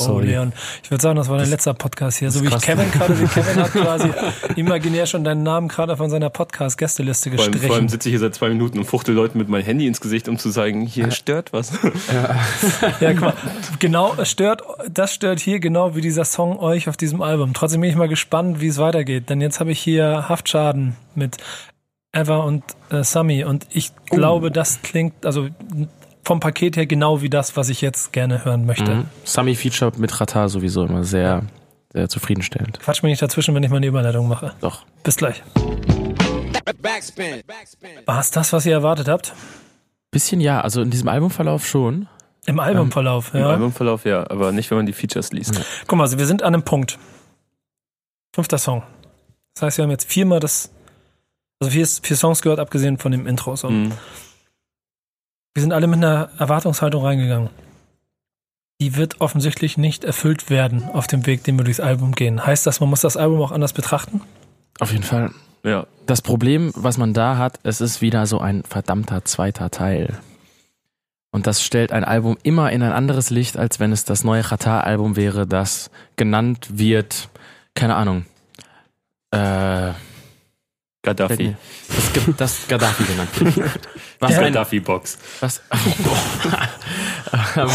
Oh, Sorry. Leon. Ich würde sagen, das war dein letzter Podcast hier. So wie ich. Kevin gerade, wie Kevin hat quasi imaginär schon deinen Namen gerade von seiner Podcast-Gästeliste Vor allem, vor allem gestrichen. sitze ich hier seit zwei Minuten und fuchtel Leuten mit meinem Handy ins Gesicht, um zu sagen, hier stört was. Ja, guck mal. Genau, stört, das stört hier genau wie dieser Song euch auf diesem Album. Trotzdem bin ich mal gespannt, wie es weitergeht. Denn jetzt habe ich hier Haftschaden mit Eva und äh, Sami und ich glaube, das klingt, also vom Paket her genau wie das, was ich jetzt gerne hören möchte. Mhm. Sami Feature mit Ratar sowieso immer sehr, sehr zufriedenstellend. Quatsch mir nicht dazwischen, wenn ich meine Überleitung mache. Doch. Bis gleich. Backspin. War es das, was ihr erwartet habt? Bisschen ja, also in diesem Albumverlauf schon. Im Albumverlauf, Im ja. Albumverlauf ja, aber nicht, wenn man die Features liest. Guck mal, also wir sind an einem Punkt. Fünfter Song. Das heißt, wir haben jetzt viermal das, also vier, vier Songs gehört, abgesehen von dem Intro. So. Mhm. Wir sind alle mit einer Erwartungshaltung reingegangen. Die wird offensichtlich nicht erfüllt werden auf dem Weg, den wir durchs Album gehen. Heißt das, man muss das Album auch anders betrachten? Auf jeden Fall. Ja, Das Problem, was man da hat, es ist wieder so ein verdammter zweiter Teil. Und das stellt ein Album immer in ein anderes Licht, als wenn es das neue Qatar-Album wäre, das genannt wird, keine Ahnung, äh, Gaddafi. das, Ge- das Gaddafi genannt. Was Ja. ein, Gaddafi-Box. was, ähm,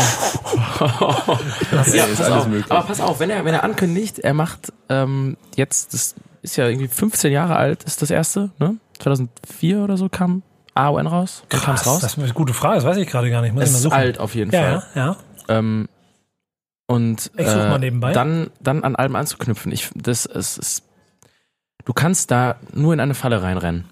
ja, ist alles auf. möglich. Aber pass auf, wenn er, wenn er ankündigt, er macht ähm, jetzt, das ist ja irgendwie 15 Jahre alt, ist das erste, ne? 2004 oder so kam AON raus. Dann kam es raus. Das ist eine gute Frage, das weiß ich gerade gar nicht. Muss ich es mal ist suchen. alt auf jeden Fall. ja, ja, ja. Ähm, und Ich äh, mal nebenbei. dann, dann an allem anzuknüpfen. Ich, das ist, ist, du kannst da nur in eine Falle reinrennen.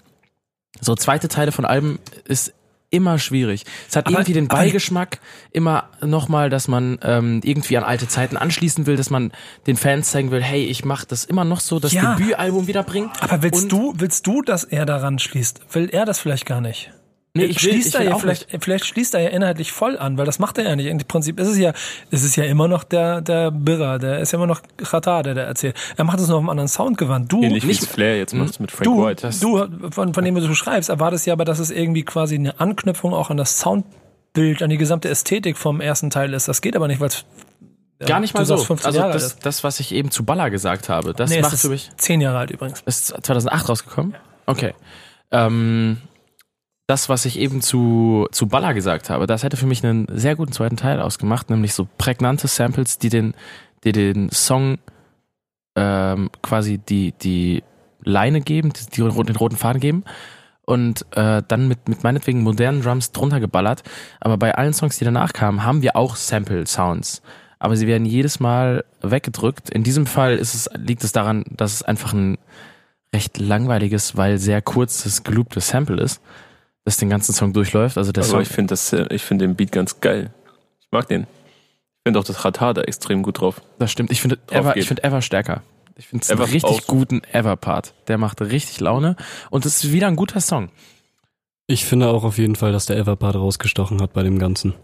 So zweite Teile von Alben ist immer schwierig. Es hat Aber- irgendwie den Beigeschmack immer nochmal, dass man ähm, irgendwie an alte Zeiten anschließen will, dass man den Fans zeigen will, hey, ich mache das immer noch so, das Ja. Debütalbum wiederbringen. Aber willst du, willst du, dass er daran schließt? Will er das vielleicht gar nicht? Nee, ich will, schließt ich er will ja vielleicht, vielleicht schließt er ja inhaltlich voll an, weil das macht er ja nicht. Im Prinzip ist es ja, ist es ja immer noch der, der Birrer, der ist ja immer noch Qatar, der da erzählt. Er macht es nur auf einem anderen Sound gewandt. Du, Ähnlich wie nicht- Flair jetzt macht mit Frank du, White. du, von, von dem du so schreibst, erwartest ja aber, dass es irgendwie quasi eine Anknüpfung auch an das Soundbild, an die gesamte Ästhetik vom ersten Teil ist. Das geht aber nicht, weil es Gar nicht mal du so. sagst 15 Also Jahre das, das, was ich eben zu Baller gesagt habe, das Nee, es macht ist für mich. zehn Jahre alt übrigens. Ist 2008 rausgekommen? Okay. Ähm, das, was ich eben zu, zu Baller gesagt habe, das hätte für mich einen sehr guten zweiten Teil ausgemacht, nämlich so prägnante Samples, die den, die den Song ähm, quasi die, die Leine geben, die, die den roten Faden geben und äh, dann mit, mit meinetwegen modernen Drums drunter geballert. Aber bei allen Songs, die danach kamen, haben wir auch Sample-Sounds. Aber sie werden jedes Mal weggedrückt. In diesem Fall ist es, liegt es daran, dass es einfach ein recht langweiliges, weil sehr kurzes, gelooptes Sample ist, das den ganzen Song durchläuft. Also der Aber Song, ich finde das, äh, ich finde den Beat ganz geil. Ich mag den. Ich finde auch das Radar da extrem gut drauf. das stimmt. Ich finde drauf Ever, geht. ich finde Ever stärker. Ich finde es einen Ever richtig auch. guten Ever-Part. Der macht richtig Laune und es ist wieder ein guter Song. Ich finde auch auf jeden Fall, dass der Everpart rausgestochen hat bei dem Ganzen.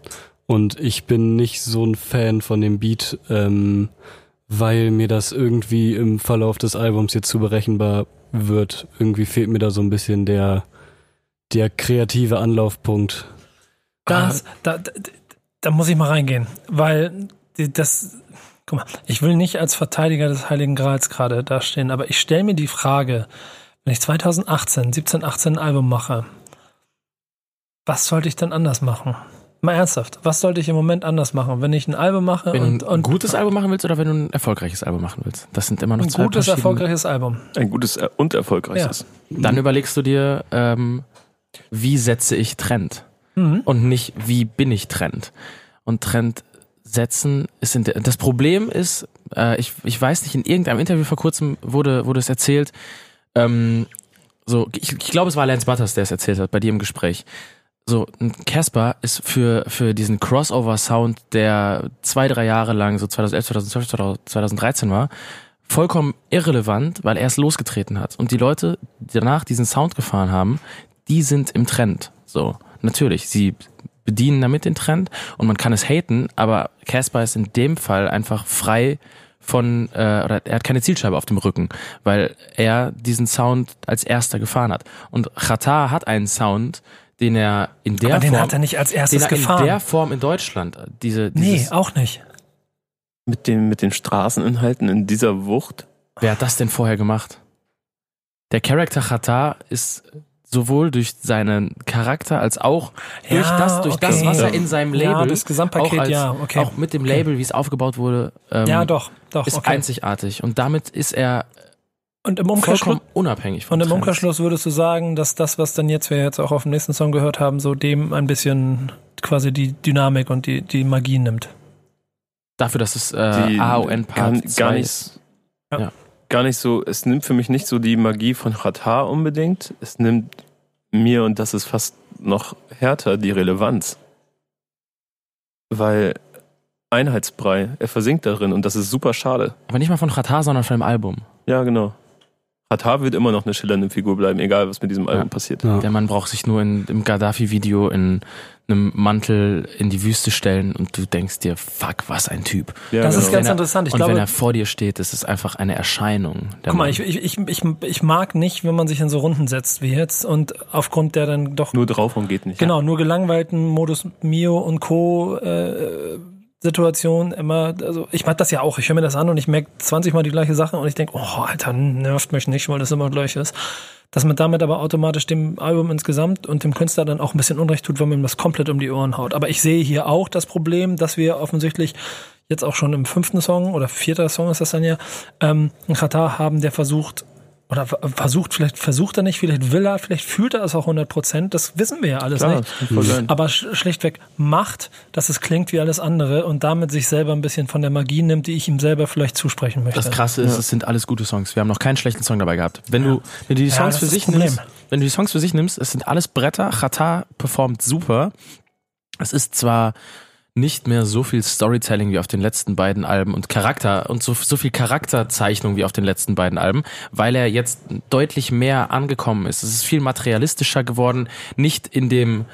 Und ich bin nicht so ein Fan von dem Beat, ähm, weil mir das irgendwie im Verlauf des Albums jetzt zu berechenbar wird. Irgendwie fehlt mir da so ein bisschen der, der kreative Anlaufpunkt. Das, da, da, da muss ich mal reingehen, weil das, guck mal, ich will nicht als Verteidiger des Heiligen Grals gerade dastehen, aber ich stelle mir die Frage, wenn ich 2018, 17, 18 ein Album mache, was sollte ich dann anders machen? Mal ernsthaft, was sollte ich im Moment anders machen, wenn ich ein Album mache Wenn und, du ein und gutes Album machen willst oder wenn du ein erfolgreiches Album machen willst. Das sind immer noch ein zwei gutes, erfolgreiches Album? Ein gutes äh, und erfolgreiches. Dann überlegst du dir, ähm, wie setze ich Trend Mhm. und nicht, wie bin ich Trend. Und Trend setzen ist in der, das Problem ist, äh, ich, ich weiß nicht, in irgendeinem Interview vor kurzem wurde, wurde es erzählt, ähm, so, ich, ich glaube, es war Lance Butters, der es erzählt hat, bei dir im Gespräch. So, Casper ist für, für diesen Crossover-Sound, der zwei, drei Jahre lang, so 2011, 2012, 2013 war, vollkommen irrelevant, weil er es losgetreten hat. Und die Leute, die danach diesen Sound gefahren haben, die sind im Trend. So, natürlich, sie bedienen damit den Trend und man kann es haten, aber Casper ist in dem Fall einfach frei von, äh, oder er hat keine Zielscheibe auf dem Rücken, weil er diesen Sound als erster gefahren hat. Und Chata hat einen Sound, den er in der aber den Form, hat er nicht als den erstes er in gefahren. der Form in Deutschland, diese, nee, auch nicht. Mit den, mit den Straßeninhalten in dieser Wucht. Wer hat das denn vorher gemacht? Der Charakter Chata ist sowohl durch seinen Charakter als auch durch Ja, das, durch das, okay. was er in seinem Label, Ja, das Gesamtpaket, auch, als, ja, okay. auch mit dem Label, wie es aufgebaut wurde, ähm, Ja, doch, doch. ist okay. einzigartig. Und damit ist er Und im Umkehrschluss, vollkommen unabhängig von Und im. Umkehrschluss würdest du sagen, dass das, was dann jetzt wir jetzt auch auf dem nächsten Song gehört haben, so dem ein bisschen quasi die Dynamik und die, die Magie nimmt. Dafür, dass es äh, Die AON gar, Part gar 2 nicht, ist. Ja. Ja. Gar nicht so, es nimmt für mich nicht so die Magie von Qatar unbedingt. Es nimmt mir, und das ist fast noch härter, die Relevanz. Weil Einheitsbrei, er versinkt darin und das ist super schade. Aber nicht mal von Chata, sondern von dem Album. Ja, genau. Qatar wird immer noch eine schillernde Figur bleiben, egal was mit diesem Album Ja. passiert. Ja. Der Mann braucht sich nur in, im Gaddafi-Video in einem Mantel in die Wüste stellen und du denkst dir, fuck, was ein Typ. Ja, Das ist genau. Wenn ganz er- interessant. Ich und glaube, wenn er vor dir steht, ist es einfach eine Erscheinung. Guck mal, Mann. ich, ich, ich, ich, ich mag nicht, wenn man sich in so Runden setzt wie jetzt und aufgrund der dann doch Nur draufhauen geht nicht. genau nur gelangweilten Modus Mio und Co. Äh, Situation immer, also ich mag das ja auch, ich höre mir das an und ich merke 20 Mal die gleiche Sache und ich denke, oh Alter, nervt mich nicht, weil das immer gleich ist. Dass man damit aber automatisch dem Album insgesamt und dem Künstler dann auch ein bisschen Unrecht tut, wenn man ihm das komplett um die Ohren haut. Aber ich sehe hier auch das Problem, dass wir offensichtlich jetzt auch schon im fünften Song oder vierter Song ist das dann ja, ähm, einen Katar haben, der versucht, oder ver- versucht, vielleicht versucht er nicht, vielleicht will er, vielleicht fühlt er es auch 100 Prozent, das wissen wir ja alles Klar, nicht. Aber sch schlichtweg macht, dass es klingt wie alles andere und damit sich selber ein bisschen von der Magie nimmt, die ich ihm selber vielleicht zusprechen möchte. Das Krasse ist, es sind alles gute Songs. Wir haben noch keinen schlechten Song dabei gehabt. Wenn du, wenn du die Ja, Songs das für sich nimmst, wenn du die Songs für sich nimmst, es sind alles Bretter. Chata performt super. Es ist zwar nicht mehr so viel Storytelling wie auf den letzten beiden Alben und Charakter und so, so viel Charakterzeichnung wie auf den letzten beiden Alben, weil er jetzt deutlich mehr angekommen ist. Es ist viel materialistischer geworden, nicht in dem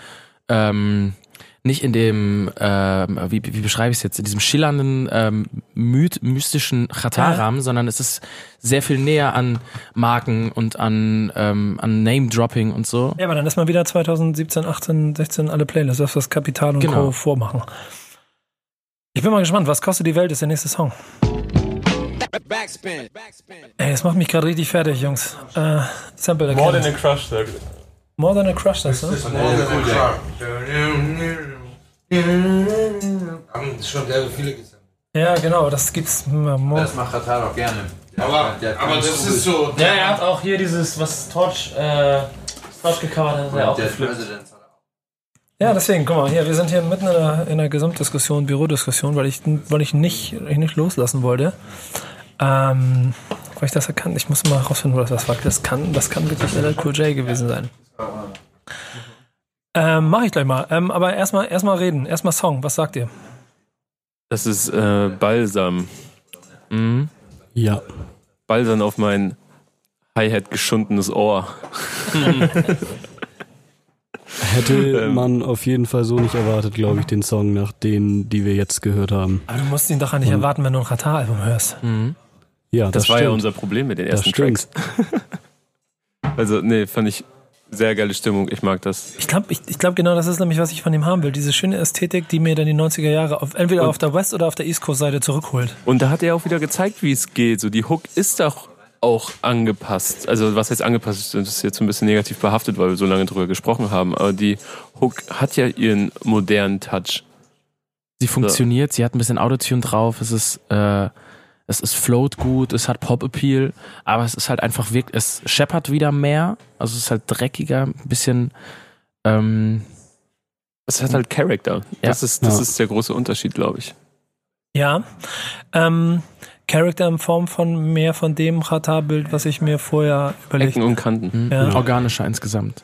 ähm, nicht in dem, ähm, wie, wie beschreibe ich es jetzt, in diesem schillernden, ähm, myth, mystischen Chata-Rahmen, sondern es ist sehr viel näher an Marken und an, ähm, an Name-Dropping und so. Ja, aber dann ist mal wieder 2017, 18, 16 alle Playlists, das was Kapital und Genau. Co. vormachen. Ich bin mal gespannt, was kostet die Welt, ist der nächste Song. Backspin. Backspin. Ey, das macht mich gerade richtig fertig, Jungs. Äh, Sample More than a crush, sagt More than a crush, das, ne? Haben schon sehr viele gesammelt. Ja, genau, das gibt's. Das macht Katar auch gerne. Aber, aber das ist so. Ja, er hat auch hier dieses, was Torch, äh, Torch gecovert hat, hat er auch der geflippt. Hat. Ja, deswegen, guck mal, hier, wir sind hier mitten in einer, in einer Gesamtdiskussion, Bürodiskussion, weil ich, weil ich nicht, ich nicht loslassen wollte. Ähm, habe ich das erkannt? Ich muss mal rausfinden, wo das was war. Das kann, das kann wirklich LL Cool J gewesen sein. Ähm, mach ich gleich mal. Ähm, aber erstmal erstmal reden, erstmal Song. Was sagt ihr? Das ist äh, Balsam. Mhm. Ja. Balsam auf mein Hi-Hat geschundenes Ohr. Hätte Ähm. man auf jeden Fall so nicht erwartet, glaube ich, den Song nach denen, die wir jetzt gehört haben. Aber du musst ihn doch nicht erwarten, wenn du ein Ratar-Album hörst. Mhm. Ja, Das, das, war stimmt. ja unser Problem mit den ersten. Tracks. Also, nee, fand ich sehr geile Stimmung. Ich mag das. Ich glaube, ich, ich glaub, genau das ist nämlich, was ich von ihm haben will. Diese schöne Ästhetik, die mir dann die 90er Jahre auf, entweder Und- auf der West- oder auf der East Coast-Seite zurückholt. Und da hat er auch wieder gezeigt, wie es geht. So, die Hook ist doch auch angepasst. Also, was heißt angepasst? Das ist jetzt ein bisschen negativ behaftet, weil wir so lange drüber gesprochen haben. Aber die Hook hat ja ihren modernen Touch. Sie funktioniert, sie hat ein bisschen Autotune drauf, es ist, äh, es ist float gut, es hat Pop-Appeal, aber es ist halt einfach wirklich, es scheppert wieder mehr, also es ist halt dreckiger, ein bisschen, ähm, Es hat halt Charakter. Ja. Das, ist, das Ja. ist der große Unterschied, glaube ich. Ja. Ähm, Charakter in Form von mehr von dem Ratar-Bild, was ich mir vorher überlegt Ecken und Kanten. mh, Ja. organischer insgesamt.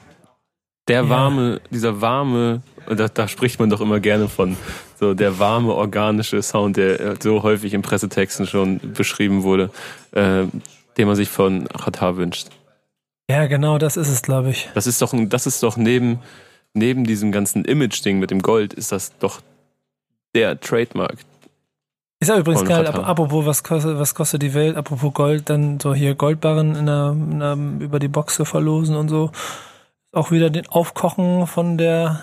Der Ja. warme, dieser warme, da, da spricht man doch immer gerne von, so der warme, organische Sound, der äh, so häufig in Pressetexten schon beschrieben wurde, äh, den man sich von Qatar wünscht. Ja, genau, das ist es, glaube ich. Das ist doch, das ist doch neben, neben diesem ganzen Image-Ding mit dem Gold, ist das doch der Trademark. Ist ja übrigens geil, ap apropos, was kostet, was kostet die Welt, apropos Gold, dann so hier Goldbarren in der, in der, über die Box zu verlosen und so. Auch wieder den Aufkochen von der,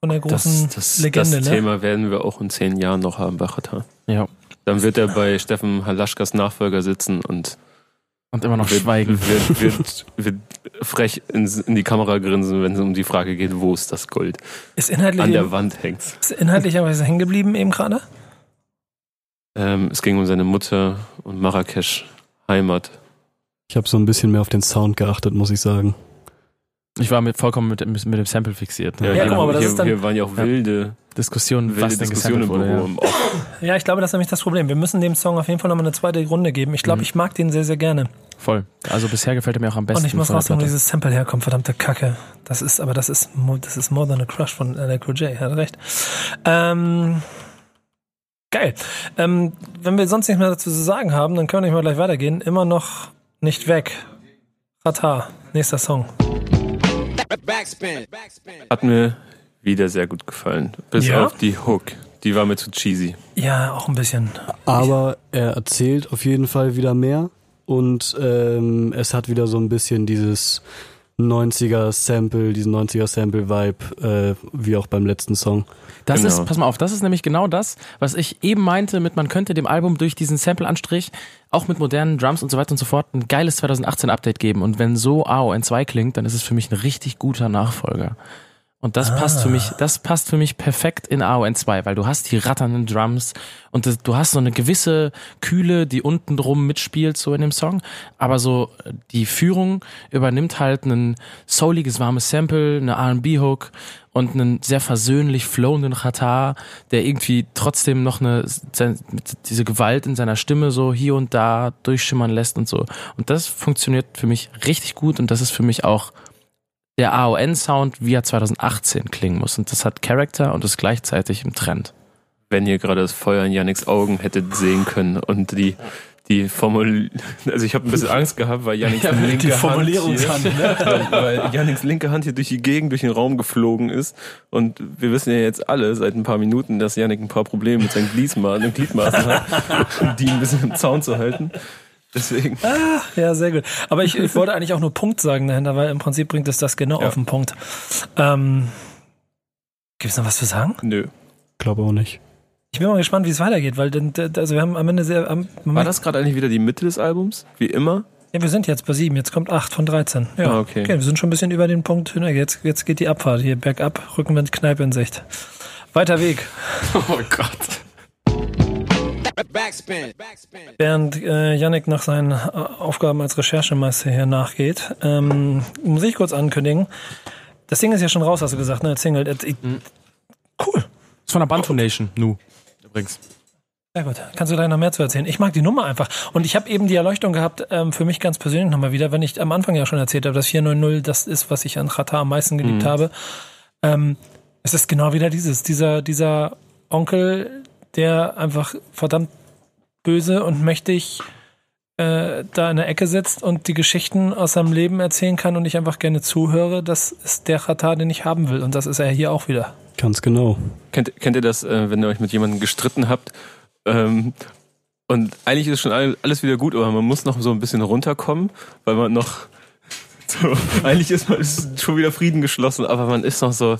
von der großen Das, das, Legende, das ne? Thema werden wir auch in zehn Jahren noch haben bei Qatar. Ja. Dann wird er bei Steffen Halaschkas Nachfolger sitzen und Und immer noch wird, schweigen. Wird, wird, wird frech in, in die Kamera grinsen, wenn es um die Frage geht, wo ist das Gold? Ist inhaltlich, An der Wand hängt's. ist inhaltlich aber hängen geblieben eben gerade? Ähm, es ging um seine Mutter und Marrakesch, Heimat. Ich habe so ein bisschen mehr auf den Sound geachtet, muss ich sagen. Ich war mit, vollkommen mit, mit dem Sample fixiert. Ja, hier, guck mal, aber das hier, ist dann- hier waren ja auch Ja. wilde, Diskussion, wilde was denn Diskussionen im Büro. Ja. Ja, ich glaube, das ist nämlich das Problem. Wir müssen dem Song auf jeden Fall nochmal eine zweite Runde geben. Ich glaube, Mhm. ich mag den sehr, sehr gerne. Voll. Also bisher gefällt er mir auch am besten. Und ich muss rausnehmen, wo dieses Sample herkommt, verdammte Kacke. Das ist, aber das ist, das ist more than a crush von Electro J, hat recht. Ähm, geil. Ähm, wenn wir sonst nichts mehr dazu zu sagen haben, dann können wir nicht mal gleich weitergehen. Immer noch nicht weg. Rata, nächster Song. Backspin. Backspin. Hat mir wieder sehr gut gefallen. Bis Ja? auf die Hook. Die war mir zu cheesy. Ja, auch ein bisschen. Aber er erzählt auf jeden Fall wieder mehr und ähm, es hat wieder so ein bisschen dieses 90er Sample, diesen 90er Sample Vibe, äh, wie auch beim letzten Song. Das Genau. ist, pass mal auf, das ist nämlich genau das, was ich eben meinte mit, man könnte dem Album durch diesen Sample-Anstrich auch mit modernen Drums und so weiter und so fort ein geiles 2018-Update geben. Und wenn so AON 2 klingt, dann ist es für mich ein richtig guter Nachfolger. Und das passt für mich, das passt für mich perfekt in AON 2, weil du hast die ratternden Drums und das, du hast so eine gewisse Kühle, die unten drum mitspielt, so in dem Song. Aber so die Führung übernimmt halt ein souliges, warmes Sample, eine R&B-Hook und einen sehr versöhnlich flowenden Ratar, der irgendwie trotzdem noch eine, diese Gewalt in seiner Stimme so hier und da durchschimmern lässt und so. Und das funktioniert für mich richtig gut und das ist für mich auch der AON-Sound, wie er 2018 klingen muss. Und das hat Charakter und ist gleichzeitig im Trend. Wenn ihr gerade das Feuer in Yannicks Augen hättet sehen können und die, die Formul also ich habe ein bisschen Angst gehabt, weil Yannicks linke Hand hier, weil, weil Yannicks linke Hand hier durch die Gegend, durch den Raum geflogen ist und wir wissen ja jetzt alle seit ein paar Minuten, dass Yannick ein paar Probleme mit seinen Gliedmaßen, Gliedmaßen hat, um die ein bisschen im Zaun zu halten. Deswegen. Ja, sehr gut. Aber ich, ich wollte eigentlich auch nur Punkt sagen dahinter, weil im Prinzip bringt es das genau Ja. auf den Punkt. Ähm, Gibt es noch was zu sagen? Nö. Glaube auch nicht. Ich bin mal gespannt, wie es weitergeht, weil denn, also wir haben am Ende sehr. Am, War das gerade eigentlich wieder die Mitte des Albums? Wie immer? Ja, wir sind jetzt bei sieben, jetzt kommt acht von 13. Ja, Ah, okay. wir sind schon ein bisschen über den Punkt. Jetzt, jetzt geht die Abfahrt hier bergab, Rückenwind, Kneipe in Sicht. Weiter Weg. Oh Gott. Backspin. Backspin. Während äh, Yannick nach seinen äh, Aufgaben als Recherchemeister hier nachgeht, ähm, muss ich kurz ankündigen. Das Ding ist ja schon raus, hast du gesagt, ne? Das Single. Ich- Cool. ist von der Bantu Nation, Nu. Übrigens. Ja gut, kannst du gleich noch mehr zu erzählen. Ich mag die Nummer einfach. Und ich habe eben die Erleuchtung gehabt, ähm, für mich ganz persönlich nochmal wieder, wenn ich am Anfang ja schon erzählt habe, dass 490 das ist, was ich an Chata am meisten geliebt Mhm. habe. Ähm, es ist genau wieder dieses, dieser, dieser Onkel, der einfach verdammt böse und mächtig äh, da in der Ecke sitzt und die Geschichten aus seinem Leben erzählen kann und ich einfach gerne zuhöre. Das ist der Chata, den ich haben will. Und das ist er hier auch wieder. Ganz genau. Kennt, kennt ihr das, äh, wenn ihr euch mit jemandem gestritten habt? Ähm, und eigentlich ist schon all- alles wieder gut, aber man muss noch so ein bisschen runterkommen, weil man noch so, eigentlich ist man ist schon wieder Frieden geschlossen, aber man ist noch so,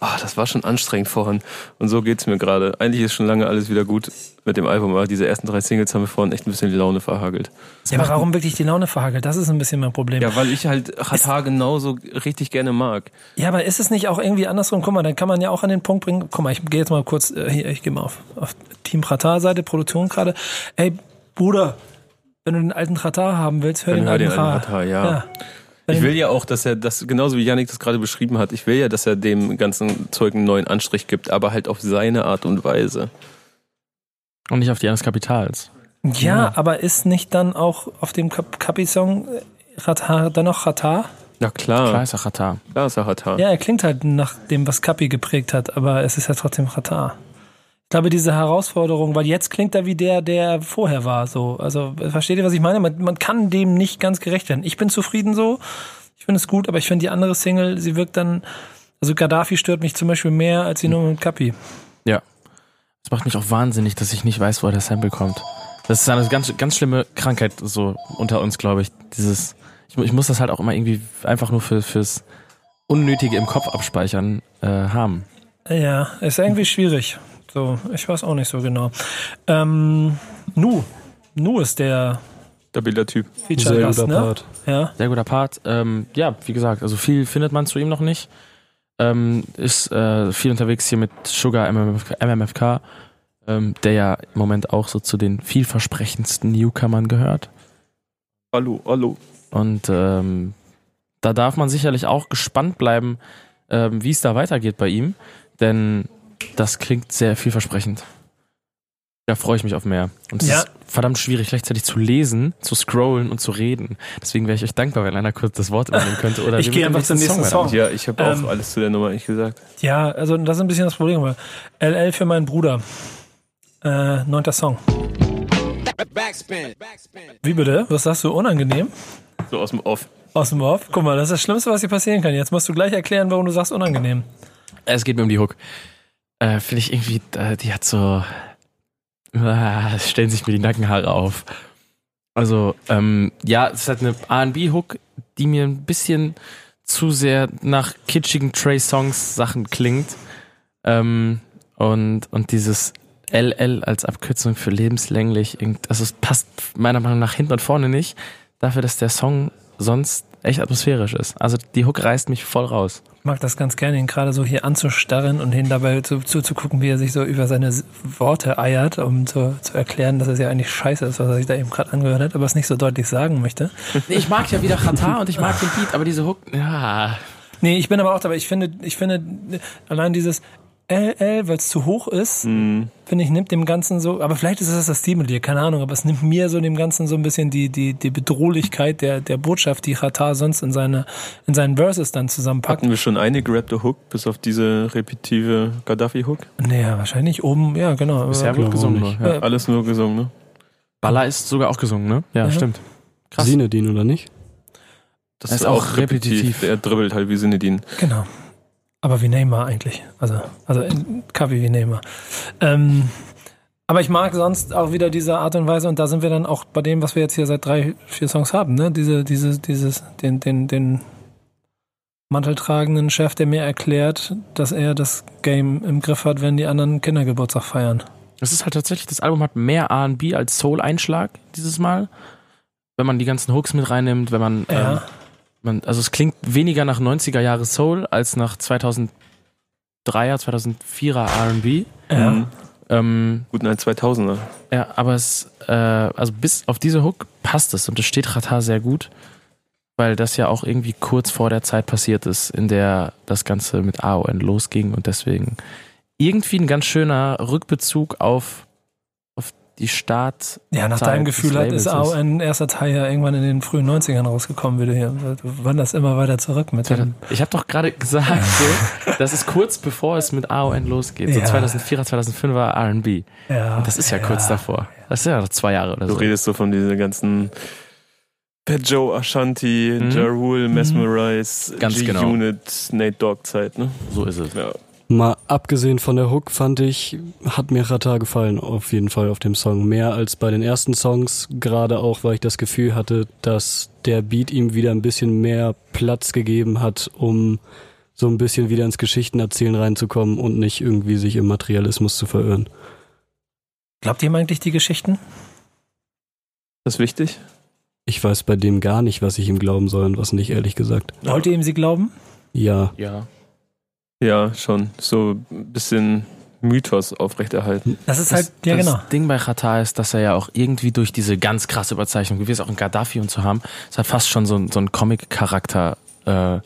ah, das war schon anstrengend vorhin. Und so geht's mir gerade. Eigentlich ist schon lange alles wieder gut mit dem Album, aber diese ersten drei Singles haben mir vorhin echt ein bisschen die Laune verhagelt. Ja, aber warum wirklich die Laune verhagelt? Das ist ein bisschen mein Problem. Ja, weil ich halt Chata genauso richtig gerne mag. Ja, aber ist es nicht auch irgendwie andersrum? Guck mal, dann kann man ja auch an den Punkt bringen. Guck mal, ich gehe jetzt mal kurz äh, hier, ich gehe mal auf, auf Team Pratar-Seite, Produktion gerade. Ey, Bruder, wenn du den alten Pratar haben willst, hör Dann den hör alten den alten Pratar. Pratar, ja. Ich will ja auch, dass er das, genauso wie Yannick das gerade beschrieben hat, ich will ja, dass er dem ganzen Zeug einen neuen Anstrich gibt, aber halt auf seine Art und Weise. Und nicht auf die eines Kapitals. Ja, aber ist nicht dann auch auf dem Kap- Kapi-Song äh, Ratar dann noch Ratar? Na klar, Klar ist er Chata. klar ist er Chata. Ja, er klingt halt nach dem, was Kapi geprägt hat, aber es ist ja trotzdem Ratar. Ich glaube, diese Herausforderung, weil jetzt klingt er wie der, der vorher war, so. Also, versteht ihr, was ich meine? Man, man kann dem nicht ganz gerecht werden. Ich bin zufrieden so. Ich finde es gut, aber ich finde die andere Single, sie wirkt dann, also Gaddafi stört mich zum Beispiel mehr als die Nummer mit Kapi. Ja. Das macht mich auch wahnsinnig, dass ich nicht weiß, woher der Sample kommt. Das ist eine ganz, ganz schlimme Krankheit so unter uns, glaube ich. Dieses, ich, ich muss das halt auch immer irgendwie einfach nur für, fürs Unnötige im Kopf abspeichern äh, haben. Ja, ist irgendwie schwierig. So, ich weiß auch nicht so genau. Ähm, Nu. Nu ist der Stabiler Typ. Sehr guter ne? Part. Ja. Sehr guter Part. Ähm, ja, wie gesagt, also viel findet man zu ihm noch nicht. Ähm, ist äh, viel unterwegs hier mit Sugar MMFK, MMFK ähm, der ja im Moment auch so zu den vielversprechendsten Newcomern gehört. Hallo, hallo. Und ähm, da darf man sicherlich auch gespannt bleiben, ähm, wie es da weitergeht bei ihm, denn das klingt sehr vielversprechend. Da freue ich mich auf mehr. Und es Ja. ist verdammt schwierig, gleichzeitig zu lesen, zu scrollen und zu reden. Deswegen wäre ich euch dankbar, wenn einer kurz das Wort übernehmen könnte. Oder Ich gehe einfach zum nächsten weitermachen. Song. Ja, ich habe auch Ähm, alles zu der Nummer eigentlich gesagt. Ja, also das ist ein bisschen das Problem. aber LL für meinen Bruder. Äh, neunter Song. Backspin. Backspin. Wie bitte? Was sagst du? Unangenehm? So aus dem Off. Aus dem Off? Guck mal, das ist das Schlimmste, was hier passieren kann. Jetzt musst du gleich erklären, warum du sagst unangenehm. Es geht mir um die Hook. Äh, Finde ich irgendwie, äh, die hat so. Es stellen sich mir die Nackenhaare auf. Also, ähm, ja, es ist halt eine RB-Hook, die mir ein bisschen zu sehr nach kitschigen Trey-Songs-Sachen klingt. Ähm, und, und dieses LL als Abkürzung für lebenslänglich, also es passt meiner Meinung nach hinten und vorne nicht, dafür, dass der Song sonst echt atmosphärisch ist. Also die Hook reißt mich voll raus. Ich mag das ganz gerne, ihn gerade so hier anzustarren und ihn dabei zu, zuzugucken, wie er sich so über seine Worte eiert, um zu, zu erklären, dass es ja eigentlich scheiße ist, was er sich da eben gerade angehört hat, aber es nicht so deutlich sagen möchte. Ich mag ja wieder Chata und ich mag den Beat, aber diese Hook, ja. Nee, ich bin aber auch dabei. Ich finde, ich finde, allein dieses LL, weil es zu hoch ist, finde ich, nimmt dem Ganzen so, aber vielleicht ist es das Stilmittel, keine Ahnung, aber es nimmt mir so dem Ganzen so ein bisschen die, die, die Bedrohlichkeit der, der Botschaft, die Qatar sonst in seine, in seinen Verses dann zusammenpackt. Hatten wir schon eine gerappte Hook, bis auf diese repetitive Gaddafi-Hook? Naja, wahrscheinlich oben, ja, genau. Bisher wird gesungen nur. Ja. Ja. Alles nur gesungen, ne? Baller ist sogar auch gesungen, ne? Ja, Ja. stimmt. Krass. Sinedin, oder nicht? Das Er ist auch repetitiv. repetitiv. Der dribbelt halt wie Sinedin. Genau. Aber wie Neymar eigentlich. Also, also in Kavi wie Neymar. Ähm, aber ich mag sonst auch wieder diese Art und Weise, und da sind wir dann auch bei dem, was wir jetzt hier seit drei, vier Songs haben, ne? Diese, diese, dieses, den, den, den manteltragenden Chef, der mir erklärt, dass er das Game im Griff hat, wenn die anderen Kindergeburtstag feiern. Es ist halt tatsächlich, das Album hat mehr R&B als Soul-Einschlag dieses Mal. Wenn man die ganzen Hooks mit reinnimmt, wenn man, Ja. ähm, man, also es klingt weniger nach 90er Jahre Soul als nach 2003er, 2004er R&B. Ja. Mhm. Ähm, Guten ein 2000er. ja, aber es, äh, also bis auf diese Hook passt es und es steht Rata sehr gut, weil das ja auch irgendwie kurz vor der Zeit passiert ist, in der das Ganze mit AON losging und deswegen irgendwie ein ganz schöner Rückbezug auf die Start. Ja, nach Zeit deinem Gefühl hat ist auch ein erster Teil ja irgendwann in den frühen 90ern rausgekommen wieder hier. Du wanderst immer weiter zurück mit dem. Ich habe doch gerade gesagt, so, das ist kurz bevor es mit AON losgeht. So Ja. 2004, 2005 war R&B. Ja, Und das ist ja, kurz davor. Das ist ja noch zwei Jahre oder Du so. redest so von diesen ganzen Pet Joe, Ashanti, Mhm. Ja Rule, Mesmerize, Ganz genau. G-Unit, Nate Dogg Zeit, ne? So ist es. Ja. Mal abgesehen von der Hook fand ich, hat mir Rata gefallen auf jeden Fall auf dem Song. Mehr als bei den ersten Songs, gerade auch, weil ich das Gefühl hatte, dass der Beat ihm wieder ein bisschen mehr Platz gegeben hat, um so ein bisschen wieder ins Geschichtenerzählen reinzukommen und nicht irgendwie sich im Materialismus zu verirren. Glaubt ihr ihm eigentlich die Geschichten? Das ist wichtig. Ich weiß bei dem gar nicht, was ich ihm glauben soll und was nicht, ehrlich gesagt. Wollt ihr ihm sie glauben? Ja, Ja. Ja, schon. So ein bisschen Mythos aufrechterhalten. Das ist halt, ja das genau. Ding bei Qatar ist, dass er ja auch irgendwie durch diese ganz krasse Überzeichnung, wie wir es auch in Gaddafi und so haben, es hat fast schon so, ein- so einen Comic-Charakter, äh,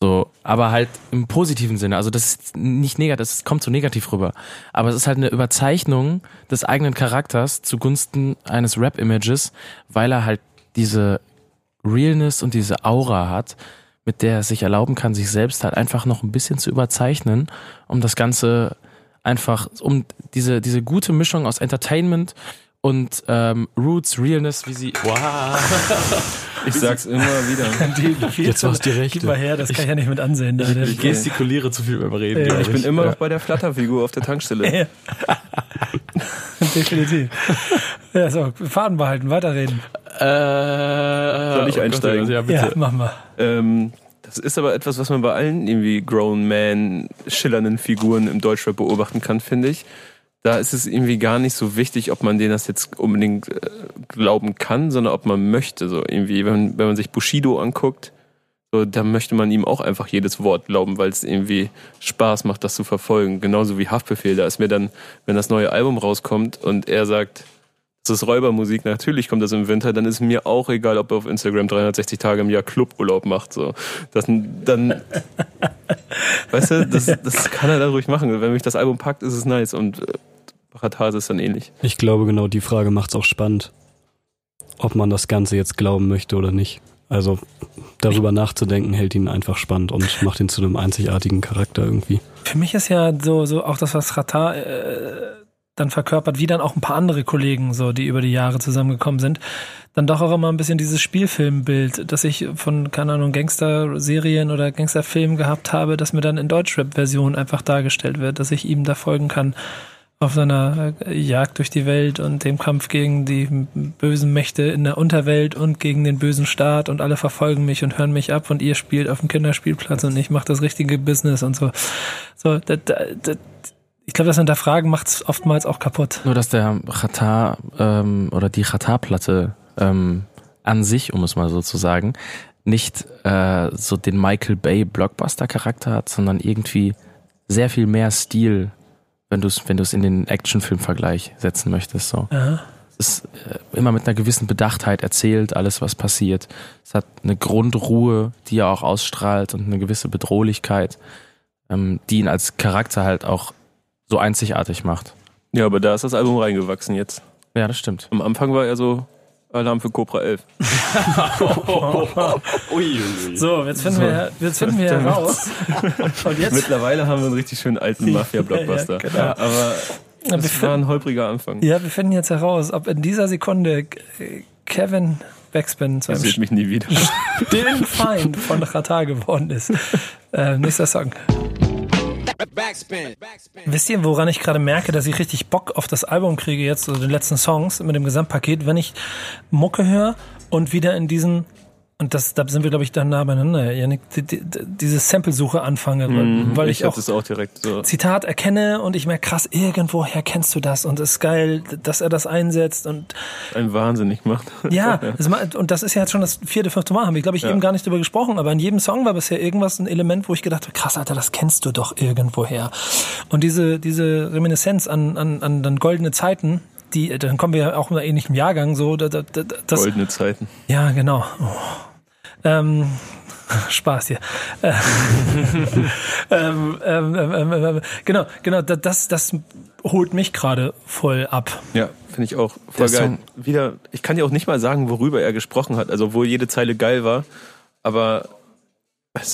so, aber halt im positiven Sinne. Also das ist nicht negativ, das kommt so negativ rüber. Aber es ist halt eine Überzeichnung des eigenen Charakters zugunsten eines Rap-Images, weil er halt diese Realness und diese Aura hat, mit der er sich erlauben kann, sich selbst halt einfach noch ein bisschen zu überzeichnen, um das Ganze einfach, um diese, diese gute Mischung aus Entertainment und ähm, Roots, Realness, wie sie. Wow. Ich sag's immer wieder. Die, Jetzt war's die Rechte. Gib mal her, das kann ich ja nicht mit ansehen. Da, Ich gestikuliere zu viel beim Reden. Ja, glaub Ich bin immer noch bei der Flatterfigur auf der Tankstelle. Ja. Definitiv. Ja, so, Faden behalten, weiterreden. Äh, Soll ich Gott, einsteigen? Ja, bitte. Ja, mach mal. Ähm, das ist aber etwas, was man bei allen irgendwie Grown Man schillernden Figuren im Deutschrap beobachten kann, finde ich. Da ist es irgendwie gar nicht so wichtig, ob man denen das jetzt unbedingt äh, glauben kann, sondern ob man möchte. So irgendwie, wenn, wenn man sich Bushido anguckt, so, da möchte man ihm auch einfach jedes Wort glauben, weil es irgendwie Spaß macht, das zu verfolgen. Genauso wie Haftbefehl. Da ist mir dann, wenn das neue Album rauskommt und er sagt, das ist Räubermusik, natürlich kommt das im Winter, dann ist mir auch egal, ob er auf Instagram 360 Tage im Jahr Cluburlaub macht. So. Das, dann, weißt du, das, das kann er da ruhig machen. Wenn mich das Album packt, ist es nice und äh, Ratar ist es dann ähnlich. ich glaube genau die Frage macht's auch spannend, ob man das Ganze jetzt glauben möchte oder nicht. Also darüber nachzudenken hält ihn einfach spannend und macht ihn zu einem einzigartigen Charakter irgendwie. Für mich ist ja so, so auch das, was Rata äh, dann verkörpert, wie dann auch ein paar andere Kollegen, so, die über die Jahre zusammengekommen sind, dann doch auch immer ein bisschen dieses Spielfilmbild, das ich von, keine Ahnung, Gangster-Serien oder Gangsterfilmen gehabt habe, das mir dann in Deutschrap-Version einfach dargestellt wird, dass ich ihm da folgen kann auf seiner äh, Jagd durch die Welt und dem Kampf gegen die bösen Mächte in der Unterwelt und gegen den bösen Staat und alle verfolgen mich und hören mich ab und ihr spielt auf dem Kinderspielplatz und ich mache das richtige Business und so. So, da, da, da, ich glaube, das Hinterfragen macht es oftmals auch kaputt. Nur, dass der Qatar ähm, oder die Qatar-Platte ähm, an sich, um es mal so zu sagen, nicht äh, so den Michael Bay Blockbuster-Charakter hat, sondern irgendwie sehr viel mehr Stil, wenn du es wenn in den Actionfilm-Vergleich setzen möchtest. So. Aha. Es ist äh, immer mit einer gewissen Bedachtheit erzählt, alles was passiert. Es hat eine Grundruhe, die er auch ausstrahlt und eine gewisse Bedrohlichkeit, ähm, die ihn als Charakter halt auch so einzigartig macht. Ja, aber da ist das Album reingewachsen jetzt. Ja, das stimmt. Am Anfang war er so Alarm für Cobra 11. So, jetzt finden wir, jetzt finden wir heraus. Und jetzt? Mittlerweile haben wir einen richtig schönen alten Mafia-Blockbuster. Ja, ja, genau. Aber Ja, wir es war finden- ein holpriger Anfang. Ja, wir finden jetzt heraus, ob in dieser Sekunde Kevin Backspin zu einem mich nie wieder. stillen Feind von Rata geworden ist. Äh, nächster Song. Wisst ihr, woran ich gerade merke, dass ich richtig Bock auf das Album kriege, jetzt, also den letzten Songs mit dem Gesamtpaket, wenn ich Mucke höre und wieder in diesen, und das, da sind wir, glaube ich, dann nah beieinander, Janik, die, die, diese Sample-Suche anfange, weil, weil ich, hab auch das auch direkt so. Zitat erkenne und ich merke, krass, irgendwoher kennst du das und es ist geil, dass er das einsetzt und Ein wahnsinnig macht. ja, das und das ist ja jetzt schon das vierte, fünfte Mal, haben wir, glaube ich, eben gar nicht drüber gesprochen, aber in jedem Song war bisher irgendwas, ein Element, wo ich gedacht habe, krass, Alter, das kennst du doch irgendwoher. Und diese, diese Reminiszenz an, an, an dann goldene Zeiten, die, dann kommen wir ja auch in einem ähnlichen Jahrgang, so, da, da, da, das, Goldene Zeiten. ja, genau. Oh. Ähm, Spaß hier. Äh, ähm, ähm, ähm, ähm, genau, genau, da- das, das holt mich gerade voll ab. Ja, finde ich auch voll Der geil. Song- Wieder, ich kann dir auch nicht mal sagen, worüber er gesprochen hat, also obwohl jede Zeile geil war, aber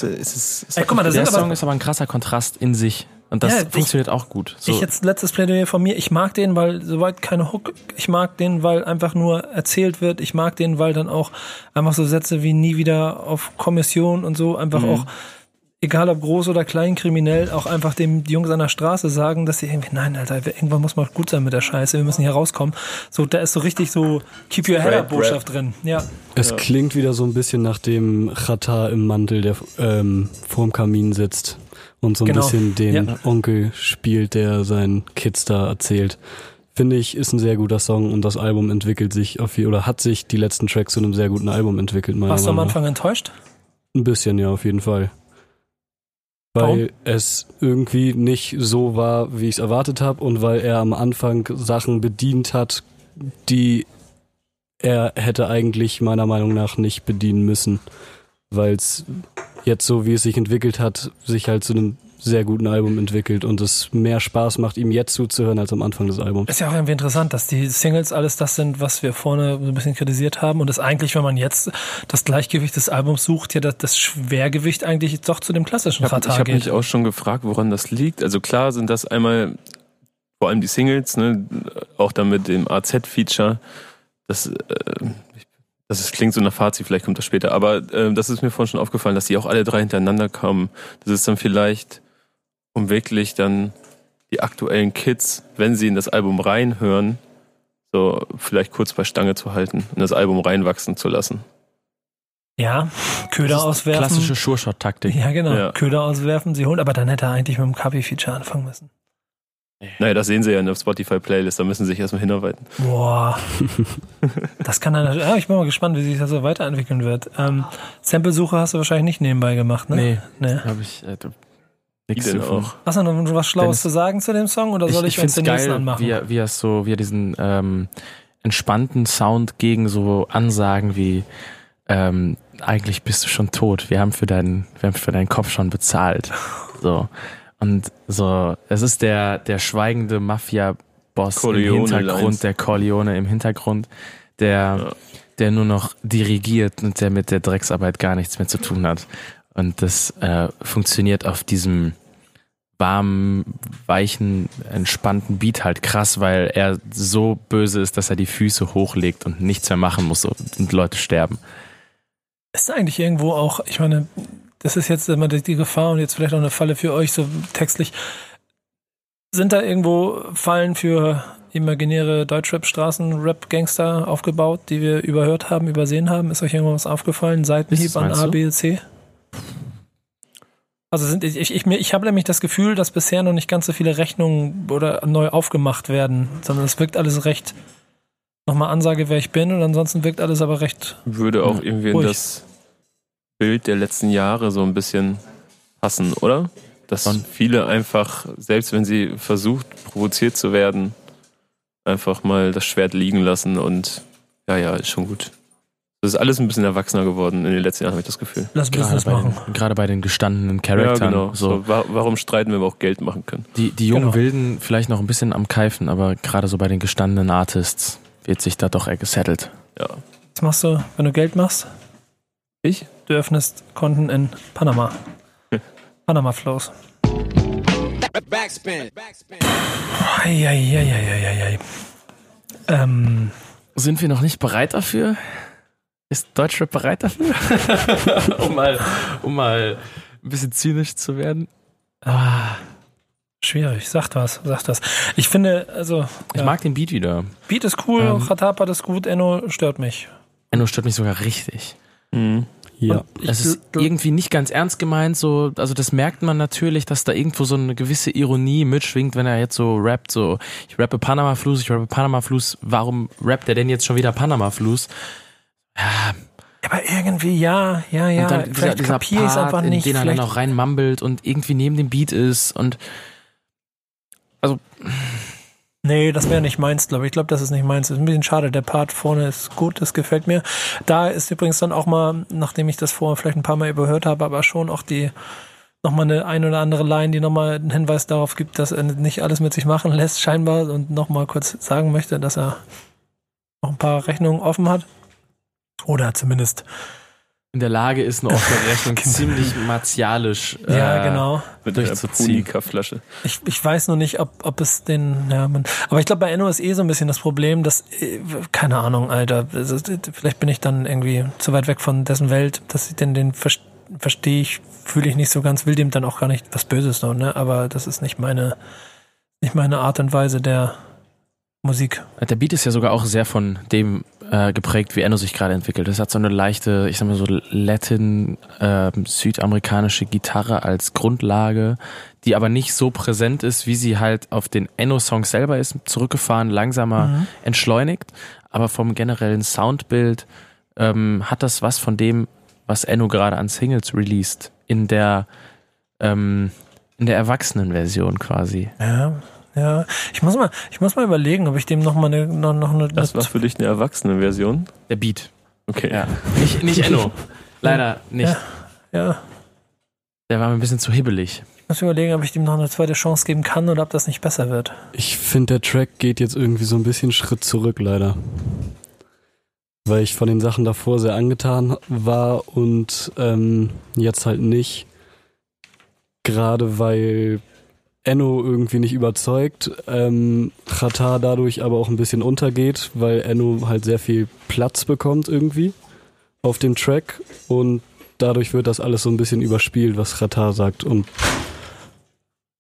du, es ist. Es Ey, guck mal, da Der Song aber ist aber ein krasser Kontrast in sich. Und das Ja, ich- funktioniert auch gut. So, ich jetzt letztes Plädoyer von mir. Ich mag den, weil soweit keine Hook. Ich mag den, weil einfach nur erzählt wird. Ich mag den, weil dann auch einfach so Sätze wie nie wieder auf Kommission und so einfach auch egal ob groß oder klein kriminell, auch einfach dem die Jungs an der Straße sagen, dass sie irgendwie, nein, Alter, irgendwann muss mal gut sein mit der Scheiße, wir müssen hier rauskommen. So, da ist so richtig so Keep Your Head Up Botschaft drin. Ja. Es klingt wieder so ein bisschen nach dem Chata im Mantel, der ähm, vorm Kamin sitzt und so ein Genau. bisschen den Ja. Onkel spielt, der seinen Kids da erzählt. Finde ich, ist ein sehr guter Song und das Album entwickelt sich auf je- oder hat sich die letzten Tracks zu einem sehr guten Album entwickelt. Warst du am. Anfang enttäuscht? Ein bisschen, ja, auf jeden Fall. Weil Warum? es irgendwie nicht so war, wie ich es erwartet habe und weil er am Anfang Sachen bedient hat, die er hätte eigentlich meiner Meinung nach nicht bedienen müssen. Weil es jetzt so, wie es sich entwickelt hat, sich halt zu einem sehr guten Album entwickelt und es mehr Spaß macht, ihm jetzt zuzuhören als am Anfang des Albums. Ist ja auch irgendwie interessant, dass die Singles alles das sind, was wir vorne so ein bisschen kritisiert haben und das eigentlich, wenn man jetzt das Gleichgewicht des Albums sucht, ja das, Schwergewicht eigentlich doch zu dem klassischen Ich habe hab geht. mich auch schon gefragt, woran das liegt. Also klar sind das einmal vor allem die Singles, ne, auch dann mit dem AZ-Feature. Das, äh, ich- das ist, klingt so nach Fazit, vielleicht kommt das später. Aber äh, das ist mir vorhin schon aufgefallen, dass die auch alle drei hintereinander kamen. Das ist dann vielleicht, um wirklich dann die aktuellen Kids, wenn sie in das Album reinhören, so vielleicht kurz bei Stange zu halten, in das Album reinwachsen zu lassen. ja, Köder auswerfen. klassische Sure-Shot-Taktik. ja, genau. Ja. Köder auswerfen, sie holen, aber dann hätte er eigentlich mit dem Kapi-Feature anfangen müssen. Naja, das sehen sie ja in der Spotify-Playlist, da müssen sie sich erstmal hinarbeiten. Boah. das kann dann, ja, ich bin mal gespannt, wie sich das so weiterentwickeln wird. Ähm, Sample-Suche hast du wahrscheinlich nicht nebenbei gemacht, ne? Nee, Nee. habe ich äh, gefunden. auch. Hast du noch was Schlaues Dennis- zu sagen zu dem Song oder soll ich, ich uns finde den es nächsten geil, anmachen? wie er, wie er so, wie er diesen ähm, entspannten Sound gegen so Ansagen wie ähm, eigentlich bist du schon tot. Wir haben für deinen, wir haben für deinen Kopf schon bezahlt. So und so, es ist der der schweigende Mafia-Boss im Hintergrund, Lines. der Corleone im Hintergrund, der Ja. der nur noch dirigiert und der mit der Drecksarbeit gar nichts mehr zu tun hat. Und das äh, funktioniert auf diesem warmen, weichen, entspannten Beat halt krass, weil er so böse ist, dass er die Füße hochlegt und nichts mehr machen muss und Leute sterben. Ist eigentlich irgendwo auch, ich meine, das ist jetzt immer die Gefahr und jetzt vielleicht auch eine Falle für euch, so textlich. Sind da irgendwo Fallen für imaginäre Deutschrap-Straßen-Rap-Gangster aufgebaut, die wir überhört haben, übersehen haben? Ist euch irgendwas aufgefallen? Seitenhieb an A? B, C? Also sind ich, ich, ich habe nämlich das Gefühl, dass bisher noch nicht ganz so viele Rechnungen oder neu aufgemacht werden, sondern es wirkt alles recht nochmal Ansage, wer ich bin und ansonsten wirkt alles aber recht Würde auch irgendwie in ruhig. das Bild der letzten Jahre so ein bisschen passen, oder? Dass Schon. viele einfach, selbst wenn sie versucht, provoziert zu werden, einfach mal das Schwert liegen lassen und ja, ja, ist schon gut. Das ist alles ein bisschen erwachsener geworden in den letzten Jahren, habe ich das Gefühl. Lass Gerade Business bei, machen. den, gerade bei den gestandenen Charakteren. ja, genau. so. So. wa- warum streiten, wenn wir auch Geld machen können? Die, die jungen Genau. Wilden vielleicht noch ein bisschen am Keifen, aber gerade so bei den gestandenen Artists wird sich da doch eher gesettelt. Ja. Was machst du, wenn du Geld machst? Ich? Du öffnest Konten in Panama. Panama Flows. Backspin. Backspin. Eieieiei. Ähm, Sind wir noch nicht bereit dafür? Ist Deutschrap bereit dafür? um, mal, um mal ein bisschen zynisch zu werden. ah, schwierig. Sagt was, sagt was. Ich finde, also, Ich ja, mag den Beat wieder. Beat ist cool, Ähm. Ratapa ist gut, Enno stört mich. Enno stört mich sogar richtig. Mhm. Ja. Es ist irgendwie nicht ganz ernst gemeint, so, also das merkt man natürlich, dass da irgendwo so eine gewisse Ironie mitschwingt, wenn er jetzt so rappt, so, ich rappe Panama Fluss, ich rappe Panama Fluss, warum rappt er denn jetzt schon wieder Panama Fluss? Ja, aber irgendwie, ja, ja, ja. und dann dieser, vielleicht dieser Part, einfach in nicht. den er dann Vielleicht, noch reinmumbelt und irgendwie neben dem Beat ist und Nee, das wäre nicht meins, glaube ich. Ich glaube, das ist nicht meins. Ist ein bisschen schade. Der Part vorne ist gut, das gefällt mir. Da ist übrigens dann auch mal, nachdem ich das vorher vielleicht ein paar Mal überhört habe, aber schon auch die nochmal eine ein oder andere Line, die nochmal einen Hinweis darauf gibt, dass er nicht alles mit sich machen lässt, scheinbar, und nochmal kurz sagen möchte, dass er noch ein paar Rechnungen offen hat. Oder zumindest In der Lage ist, eine offene Rechnung ziemlich martialisch äh, Ja, genau. Mit der durchzuziehen. Punika-Flasche. Ich, ich weiß nur nicht, ob, ob es den, ja, man, aber ich glaube, bei Enno ist eh so ein bisschen das Problem, dass, äh, keine Ahnung, Alter, also, vielleicht bin ich dann irgendwie zu weit weg von dessen Welt, dass ich den, den ver- verstehe ich, fühle ich nicht so ganz, will dem dann auch gar nicht was Böses noch, ne, aber das ist nicht meine, nicht meine Art und Weise der Musik. Der Beat ist ja sogar auch sehr von dem äh, geprägt, wie Enno sich gerade entwickelt. Es hat so eine leichte, ich sag mal so Latin, äh, südamerikanische Gitarre als Grundlage, die aber nicht so präsent ist, wie sie halt auf den Enno-Songs selber ist, zurückgefahren, langsamer entschleunigt. Aber vom generellen Soundbild ähm, hat das was von dem, was Enno gerade an Singles released, in der ähm, in der Erwachsenenversion quasi. Ja, ja. Ich muss mal, ich muss mal überlegen, ob ich dem noch mal eine, noch, noch eine, Das war für dich eine erwachsene Version? Der Beat. Okay. Ja. Nicht, nicht Enno. Leider nicht. ja. Der war mir ein bisschen zu hibbelig. Ich muss überlegen, ob ich dem noch eine zweite Chance geben kann oder ob das nicht besser wird. Ich finde, der Track geht jetzt irgendwie so ein bisschen Schritt zurück, leider. Weil ich von den Sachen davor sehr angetan war und ähm, jetzt halt nicht. Gerade weil Enno irgendwie nicht überzeugt, ähm, Chata dadurch aber auch ein bisschen untergeht, weil Enno halt sehr viel Platz bekommt irgendwie auf dem Track und dadurch wird das alles so ein bisschen überspielt, was Chata sagt und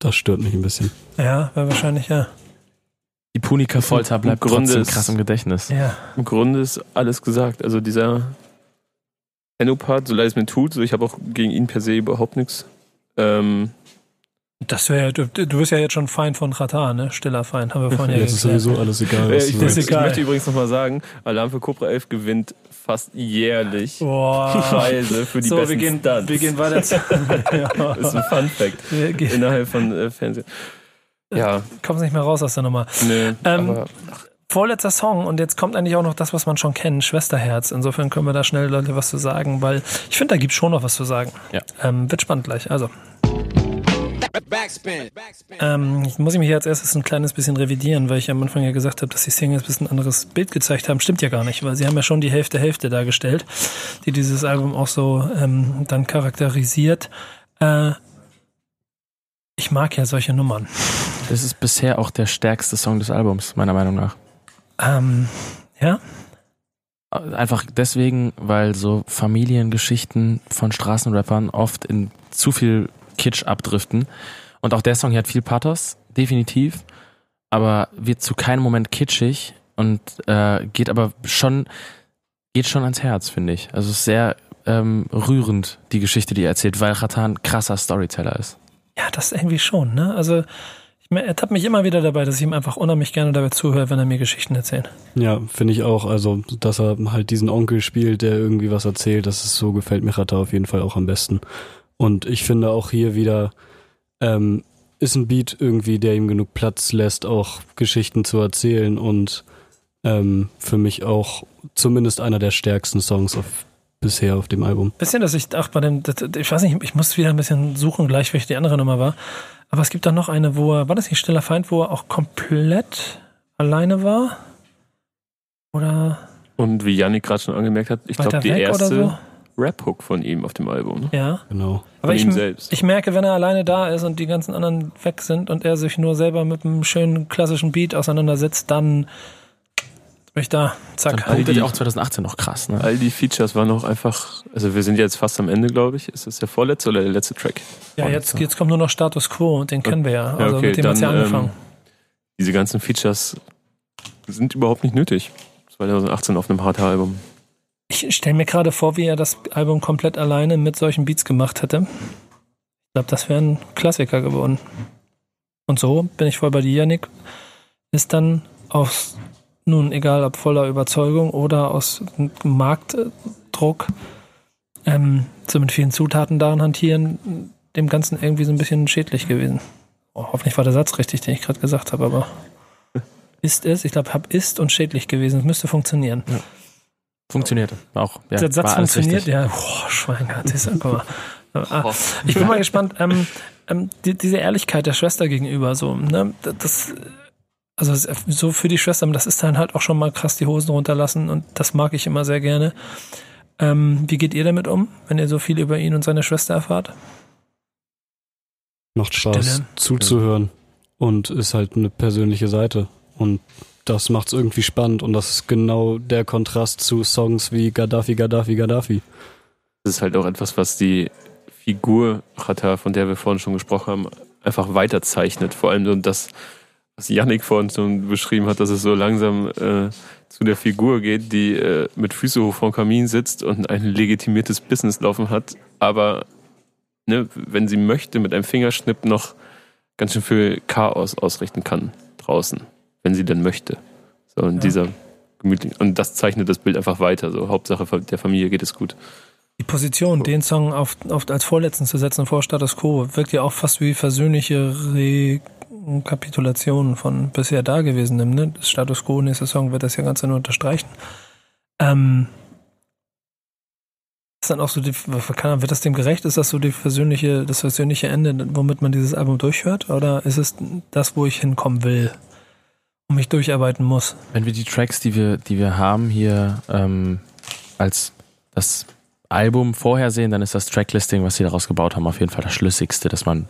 das stört mich ein bisschen. Ja, wahrscheinlich, ja. Die Punika-Folter bleibt Im Grunde trotzdem ist- krass im Gedächtnis. Ja. Im Grunde ist alles gesagt. Also dieser Enno-Part, so leid es mir tut, so ich habe auch gegen ihn per se überhaupt nichts. Ähm, Das wäre, du, du bist ja jetzt schon Feind von Katar, ne? Stiller Feind, haben wir vorhin ja Jetzt ist geklärt. sowieso alles egal, äh, was ich, du das möchte, ist ich egal. möchte übrigens nochmal sagen, Alarm für Cobra 11 gewinnt fast jährlich Boah. Preise für die So, besten wir gehen, Stunts. wir gehen weiter ja. Das ist ein Fun Fact Wir gehen, innerhalb von äh, Fernsehen. Ja, kommst nicht mehr raus aus der Nummer. ne, Ähm, aber Vorletzter Song und jetzt kommt eigentlich auch noch das, was man schon kennt, Schwesterherz. Insofern können wir da schnell Leute was zu sagen, weil ich finde, da gibt's schon noch was zu sagen. Ja. Ähm, wird spannend gleich. Also. Ähm, ich muss ich mich hier als erstes ein kleines bisschen revidieren, weil ich am Anfang ja gesagt habe, dass die Singles ein bisschen anderes Bild gezeigt haben. Stimmt ja gar nicht, weil sie haben ja schon die Hälfte Hälfte dargestellt, die dieses Album auch so ähm, dann charakterisiert. Äh, ich mag ja solche Nummern. Das ist bisher auch der stärkste Song des Albums, meiner Meinung nach. Ähm, ja, Einfach deswegen, weil so Familiengeschichten von Straßenrappern oft in zu viel Kitsch abdriften. Und auch der Song hier hat viel Pathos, definitiv, aber wird zu keinem Moment kitschig und äh, geht aber schon, geht schon ans Herz, finde ich. Also es ist sehr ähm, rührend, die Geschichte, die er erzählt, weil Ratan ein krasser Storyteller ist. Ja, das irgendwie schon, ne? Also, ich ertappe mich immer wieder dabei, dass ich ihm einfach unheimlich gerne dabei zuhöre, wenn er mir Geschichten erzählt. Ja, finde ich auch. Also, dass er halt diesen Onkel spielt, der irgendwie was erzählt, das ist so, gefällt mir Rata auf jeden Fall auch am besten. Und ich finde auch hier wieder, ähm, ist ein Beat irgendwie, der ihm genug Platz lässt, auch Geschichten zu erzählen und ähm, für mich auch zumindest einer der stärksten Songs auf, bisher auf dem Album. Bisschen, dass ich auch bei dem, das, ich weiß nicht, ich muss wieder ein bisschen suchen, gleich, welche die andere Nummer war. Aber es gibt doch noch eine, wo er, war das nicht Stiller Feind, wo er auch komplett alleine war? Oder und wie Yannick gerade schon angemerkt hat, ich glaube die weg oder so? erste Rap-Hook von ihm auf dem Album. Ne? Ja. Genau. Aber Von ich, ihm selbst. ich merke, wenn er alleine da ist und die ganzen anderen weg sind und er sich nur selber mit einem schönen klassischen Beat auseinandersetzt, dann bin ich da, zack. Dann punktet die- auch 2018 noch krass, ne? All die Features waren auch einfach, also wir sind jetzt fast am Ende, glaube ich. Ist das der vorletzte oder der letzte Track? Ja, jetzt, jetzt kommt nur noch Status Quo und den kennen wir ja. Ja, Also okay, mit dem hat's ja dann, angefangen. ähm, Diese ganzen Features sind überhaupt nicht nötig. 2018 auf einem Harter-Album. Ich stelle mir gerade vor, wie er das Album komplett alleine mit solchen Beats gemacht hätte. Ich glaube, das wäre ein Klassiker geworden. Und so bin ich voll bei dir, Yannick. Ist dann aus, nun egal ob voller Überzeugung oder aus Marktdruck, ähm, so mit vielen Zutaten daran hantieren, dem Ganzen irgendwie so ein bisschen schädlich gewesen. Oh, hoffentlich war der Satz richtig, den ich gerade gesagt habe, aber ist es, ich glaube, hab ist und schädlich gewesen. Es müsste funktionieren. Funktionierte auch. Ja, Der Satz funktioniert, richtig. ja. Boah, Schweingart, ist guck mal. Ah, ich bin mal gespannt, ähm, ähm, die, diese Ehrlichkeit der Schwester gegenüber, so, ne, das, also so für die Schwester, das ist dann halt auch schon mal krass die Hosen runterlassen und das mag ich immer sehr gerne. Ähm, wie geht ihr damit um, wenn ihr so viel über ihn und seine Schwester erfahrt? Macht Spaß Stille. zuzuhören und ist halt eine persönliche Seite. Und das macht's irgendwie spannend und das ist genau der Kontrast zu Songs wie Gaddafi, Gaddafi, Gaddafi. Das ist halt auch etwas, was die Figur Chata, von der wir vorhin schon gesprochen haben, einfach weiterzeichnet. Vor allem so das, was Yannick vorhin schon beschrieben hat, dass es so langsam äh, zu der Figur geht, die äh, mit Füße hoch vom Kamin sitzt und ein legitimiertes Business laufen hat, aber ne, wenn sie möchte, mit einem Fingerschnipp noch ganz schön viel Chaos ausrichten kann draußen, wenn sie denn möchte. So in Ja. dieser gemütlichen. Und das zeichnet das Bild einfach weiter. So Hauptsache der Familie geht es gut. Die Position, den Song auf, auf, als vorletzten zu setzen vor Status Quo, wirkt ja auch fast wie versöhnliche Rekapitulation von bisher Dagewesenem. Ne? Das Status Quo, nächster Song wird das ja Ganze nur unterstreichen. Ähm, ist dann auch so die, wird das dem gerecht? Ist das so die versöhnliche, das versöhnliche Ende, womit man dieses Album durchhört? Oder ist es das, wo ich hinkommen will mich durcharbeiten muss? Wenn wir die Tracks, die wir, die wir haben hier ähm, als das Album vorher sehen, dann ist das Tracklisting, was sie daraus gebaut haben, auf jeden Fall das Schlüssigste, das man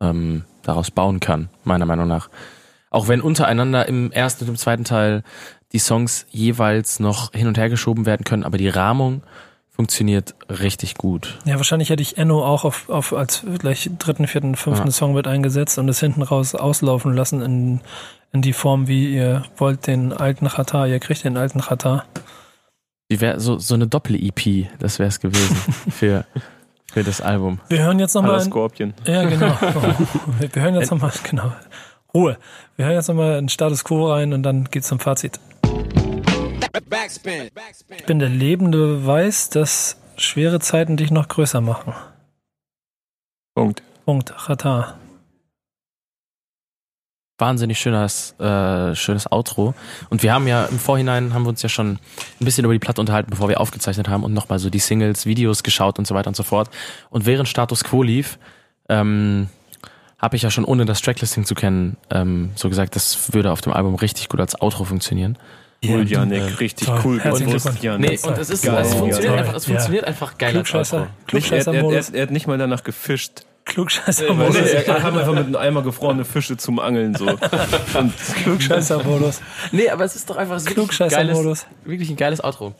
ähm, daraus bauen kann, meiner Meinung nach. Auch wenn untereinander im ersten und im zweiten Teil die Songs jeweils noch hin und her geschoben werden können, aber die Rahmung funktioniert richtig gut. Ja, wahrscheinlich hätte ich Enno auch auf, auf als gleich dritten, vierten, fünften Ja. Song mit eingesetzt und es hinten raus auslaufen lassen in, in die Form, wie ihr wollt den alten Chata, ihr kriegt den alten Chata. Die wäre so, so eine Doppel-EP, das wäre es gewesen für, für das Album. Wir hören jetzt nochmal. Scorpion. Ja, genau. Wir hören jetzt nochmal, genau. Ruhe. Wir hören jetzt nochmal in Status Quo rein und dann geht's zum Fazit. Backspin. Backspin. Ich bin der lebende Beweis, dass schwere Zeiten dich noch größer machen. Punkt. Punkt. Chata. Wahnsinnig schönes, äh, schönes Outro. Und wir haben ja im Vorhinein, haben wir uns ja schon ein bisschen über die Platte unterhalten, bevor wir aufgezeichnet haben und nochmal so die Singles, Videos geschaut und so weiter und so fort. Und während Status Quo lief, ähm, habe ich ja schon, ohne das Tracklisting zu kennen, ähm, so gesagt, das würde auf dem Album richtig gut als Outro funktionieren. Cool, Janik, äh, richtig toll. cool gewusst. Janik. Nee, und es ist, es funktioniert einfach, es Ja. funktioniert einfach geil Klugscheißer. Nicht, er, er, er, er hat nicht mal danach gefischt. Klugscheißer-Modus. er kam einfach mit einem Eimer gefrorene Fische zum Angeln so. Klugscheißer-Modus. Nee, aber es ist doch einfach es ist wirklich ein geiles, Klugscheißer-Modus. wirklich ein geiles Outro.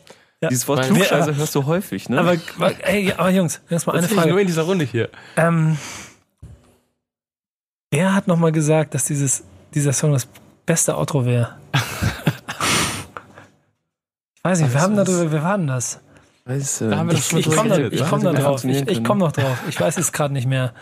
dieses Wort Weil- Klugscheiße hörst du häufig, ne? Aber, ey, aber Jungs, jetzt mal eine Das ich nur Frage. in dieser Runde hier. Ähm, wer hat nochmal gesagt, dass dieses, dieser Song das beste Outro wäre? ich weiß nicht, wir haben darüber, wir waren das. Weißt, Da haben wir das schon Ich komme da, ich ja? komm da drauf. Ich, ich komme noch drauf. Ich weiß es gerade nicht mehr.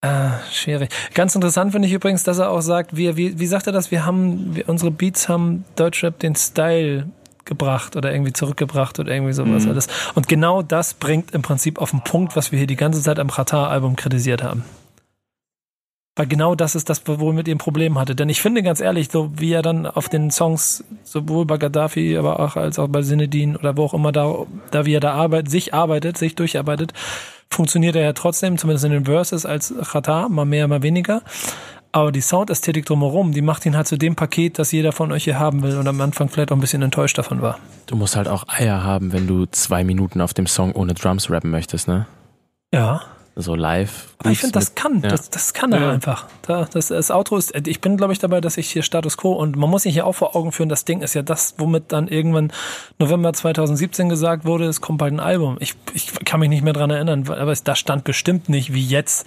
Äh, schwierig. Ganz interessant finde ich übrigens, dass er auch sagt, wir, wie, wie sagt er das? Wir haben, wir, unsere Beats haben Deutschrap den Style gebracht oder irgendwie zurückgebracht oder irgendwie sowas Mhm. alles. Und genau das bringt im Prinzip auf den Punkt, was wir hier die ganze Zeit am Qatar-Album kritisiert haben. Weil genau das ist das, womit ihr ein Problem hatte. Denn ich finde ganz ehrlich, so wie er dann auf den Songs, sowohl bei Gaddafi, aber auch als auch bei Sinedin oder wo auch immer da, da wie er da arbeitet, sich arbeitet, sich durcharbeitet, funktioniert er ja trotzdem, zumindest in den Verses als Chata, mal mehr, mal weniger. Aber die Soundästhetik drumherum, die macht ihn halt zu dem Paket, das jeder von euch hier haben will und am Anfang vielleicht auch ein bisschen enttäuscht davon war. Du musst halt auch Eier haben, wenn du zwei Minuten auf dem Song ohne Drums rappen möchtest, ne? Ja. So live. Aber ich finde, das kann. ja. Das, das kann er Ja. einfach. Da, das, das Outro ist, ich bin, glaube ich, dabei, dass ich hier Status Quo und man muss sich hier auch vor Augen führen, das Ding ist ja das, womit dann irgendwann November 2017 gesagt wurde, es kommt bald ein Album. Ich, ich kann mich nicht mehr dran erinnern, aber es, da stand bestimmt nicht wie jetzt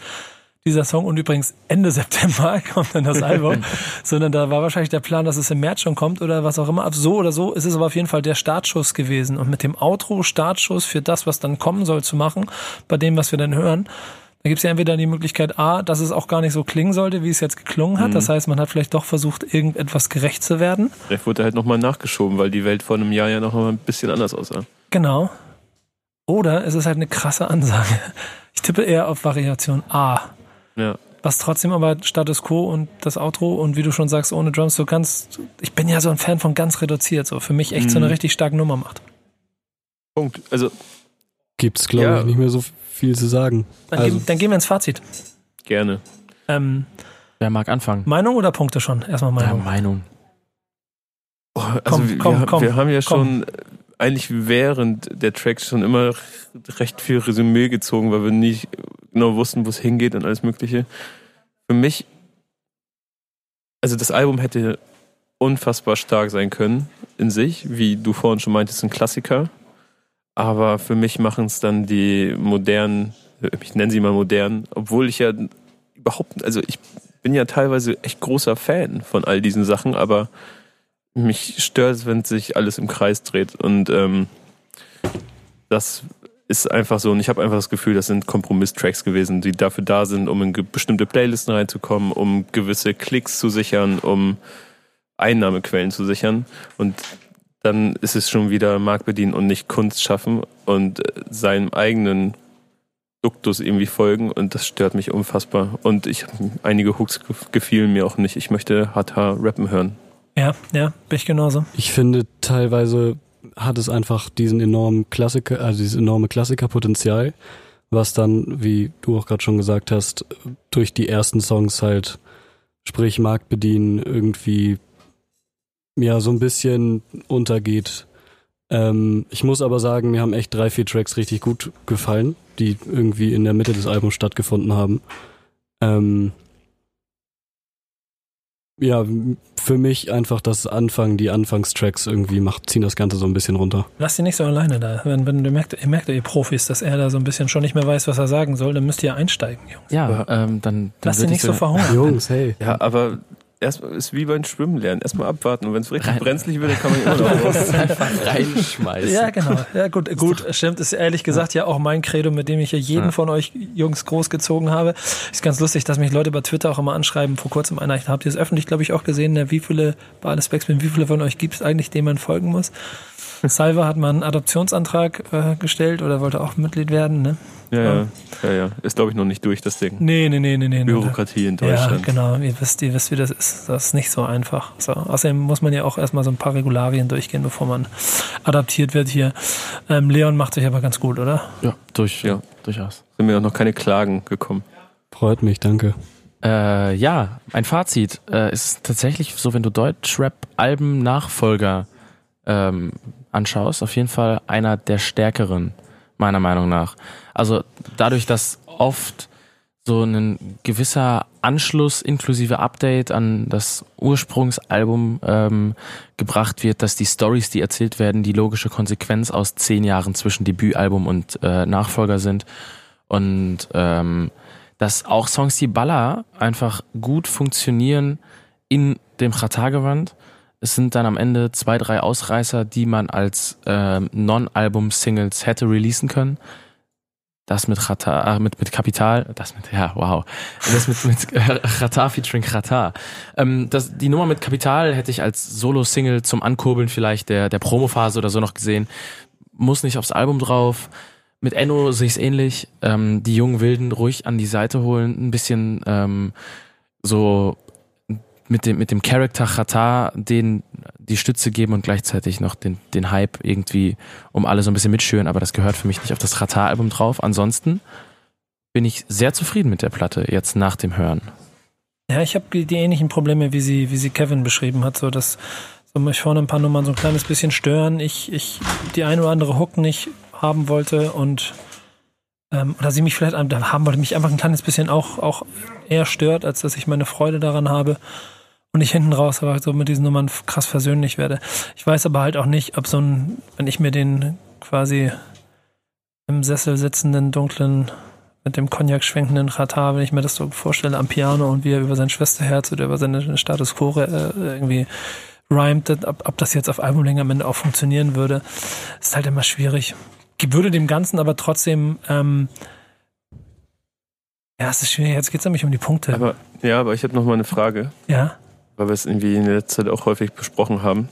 dieser Song und übrigens Ende September kommt dann das Album, sondern da war wahrscheinlich der Plan, dass es im März schon kommt oder was auch immer. So oder so ist es aber auf jeden Fall der Startschuss gewesen und mit dem Outro Startschuss für das, was dann kommen soll, zu machen, bei dem, was wir dann hören, da gibt es ja entweder die Möglichkeit A, dass es auch gar nicht so klingen sollte, wie es jetzt geklungen hat. Das heißt, man hat vielleicht doch versucht, irgendetwas gerecht zu werden. Vielleicht wurde halt nochmal nachgeschoben, weil die Welt vor einem Jahr ja noch mal ein bisschen anders aussah. Genau. Oder es ist halt eine krasse Ansage. Ich tippe eher auf Variation A. Ja. was trotzdem aber Status Quo und das Outro und wie du schon sagst, ohne Drums, du kannst, ich bin ja so ein Fan von ganz reduziert, so für mich echt so eine Mhm. richtig starke Nummer macht. Punkt. Also Gibt's, glaube Ja. ich, nicht mehr so viel zu sagen. Dann, Also- gehen, dann gehen wir ins Fazit. gerne. Ähm, Wer mag anfangen? Meinung oder Punkte schon? Erstmal Ja, Meinung. Meinung. Oh, also Komm, wir, komm, wir, komm, wir haben ja komm. schon eigentlich während der Tracks schon immer recht viel Resümee gezogen, weil wir nicht genau wussten, wo es hingeht und alles Mögliche. Für mich, also das Album hätte unfassbar stark sein können in sich, wie du vorhin schon meintest, ein Klassiker. Aber für mich machen es dann die modernen, ich nenne sie mal modern, obwohl ich ja überhaupt, also ich bin ja teilweise echt großer Fan von all diesen Sachen, aber mich stört es, wenn sich alles im Kreis dreht. Und ähm, das ist einfach so. Und ich habe einfach das Gefühl, das sind Kompromisstracks gewesen, die dafür da sind, um in bestimmte Playlisten reinzukommen, um gewisse Klicks zu sichern, um Einnahmequellen zu sichern. Und dann ist es schon wieder Markt bedienen und nicht Kunst schaffen und äh, seinem eigenen Duktus irgendwie folgen. Und das stört mich unfassbar. Und ich einige Hooks ge- gefielen mir auch nicht. Ich möchte Hata rappen hören. Ja, ja, bin ich genauso. Ich finde, teilweise hat es einfach diesen enormen Klassiker, also dieses enorme Klassikerpotenzial, was dann, wie du auch gerade schon gesagt hast, durch die ersten Songs halt, sprich Markt bedienen, irgendwie ja so ein bisschen untergeht. Ähm, ich muss aber sagen, mir haben echt drei, vier Tracks richtig gut gefallen, die irgendwie in der Mitte des Albums stattgefunden haben. Ähm, ja, für mich einfach das Anfang, die Anfangstracks irgendwie macht, ziehen das Ganze so ein bisschen runter. Lass ihn nicht so alleine da. Wenn, wenn du merkt, ihr merkt, ihr Profis, dass er da so ein bisschen schon nicht mehr weiß, was er sagen soll, dann müsst ihr einsteigen, Jungs. Ja, ähm, dann, dann Lass ihn nicht so verhungern. Jungs, hey. Ja, aber erstmal ist wie beim Schwimmen lernen. Erstmal abwarten und wenn es richtig Rein- brenzlig wird, dann kann man immer noch raus. einfach reinschmeißen. Ja, genau. Ja, gut, gut, stimmt. Ist ehrlich gesagt ja auch mein Credo, mit dem ich ja jeden Ja. von euch Jungs großgezogen habe. Ist ganz lustig, dass mich Leute bei Twitter auch immer anschreiben. Vor kurzem einer, habt ihr es öffentlich, glaube ich, auch gesehen, wie viele, bei alles Backspin, wie viele von euch gibt es eigentlich, denen man folgen muss? Salva hat mal einen Adoptionsantrag äh, gestellt oder wollte auch Mitglied werden, ne? Ja, ja, ja, ja. Ist, glaube ich, noch nicht durch, das Ding. Nee, nee, nee, nee, nee. nee. Bürokratie in Ja, Deutschland. genau. Ihr wisst, ihr wisst, wie das ist. Das ist nicht so einfach. So. Außerdem muss man ja auch erstmal so ein paar Regularien durchgehen, bevor man adaptiert wird hier. Ähm, Leon macht sich aber ganz gut, oder? Ja, durch, Ja. durchaus. Sind mir auch noch keine Klagen gekommen. Freut mich, danke. Äh, ja, ein Fazit. Äh, es ist tatsächlich so, wenn du Deutschrap-Alben-Nachfolger ähm, anschaust, auf jeden Fall einer der stärkeren, meiner Meinung nach. Also dadurch, dass oft so ein gewisser Anschluss inklusive Update an das Ursprungsalbum ähm, gebracht wird, dass die Stories, die erzählt werden, die logische Konsequenz aus zehn Jahren zwischen Debütalbum und äh, Nachfolger sind. Und ähm, dass auch Songs, die Baller einfach gut funktionieren in dem Chata-Gewand. Es sind dann am Ende zwei, drei Ausreißer, die man als ähm, Non-Album-Singles hätte releasen können. Das mit Chata, äh, mit, mit Kapital, das mit, ja, wow. Das mit, mit äh, Chata featuring Chata. Ähm, das, die Nummer mit Kapital hätte ich als Solo-Single zum Ankurbeln vielleicht der, der Promophase oder so noch gesehen. Muss nicht aufs Album drauf. Mit Enno sehe ich es ähnlich. Ähm, die jungen Wilden ruhig an die Seite holen, ein bisschen ähm, so mit dem, mit dem Charakter Chata den die Stütze geben und gleichzeitig noch den, den Hype irgendwie um alle so ein bisschen mitschüren, aber das gehört für mich nicht auf das Chata-Album drauf. Ansonsten bin ich sehr zufrieden mit der Platte jetzt nach dem Hören. Ja, ich habe die, die ähnlichen Probleme, wie sie, wie sie Kevin beschrieben hat, so dass so mich vorne ein paar Nummern so ein kleines bisschen stören. Ich, ich die ein oder andere Hook nicht haben wollte und ähm, oder sie mich vielleicht haben wollte, mich einfach ein kleines bisschen auch, auch eher stört, als dass ich meine Freude daran habe. Und ich hinten raus aber so mit diesen Nummern krass versöhnlich werde. Ich weiß aber halt auch nicht, ob so ein, wenn ich mir den quasi im Sessel sitzenden, dunklen, mit dem Cognac schwenkenden Chata, wenn ich mir das so vorstelle am Piano und wie er über sein Schwesterherz oder über seine Status Quo äh, irgendwie rhymt, ob, ob das jetzt auf Albumlänge am Ende auch funktionieren würde, ist halt immer schwierig. Würde dem Ganzen aber trotzdem, ähm, ja, es ist schwierig. Jetzt geht es nämlich um die Punkte. Aber, ja, aber ich habe noch mal eine Frage, ja, weil wir es irgendwie in letzter Zeit auch häufig besprochen haben.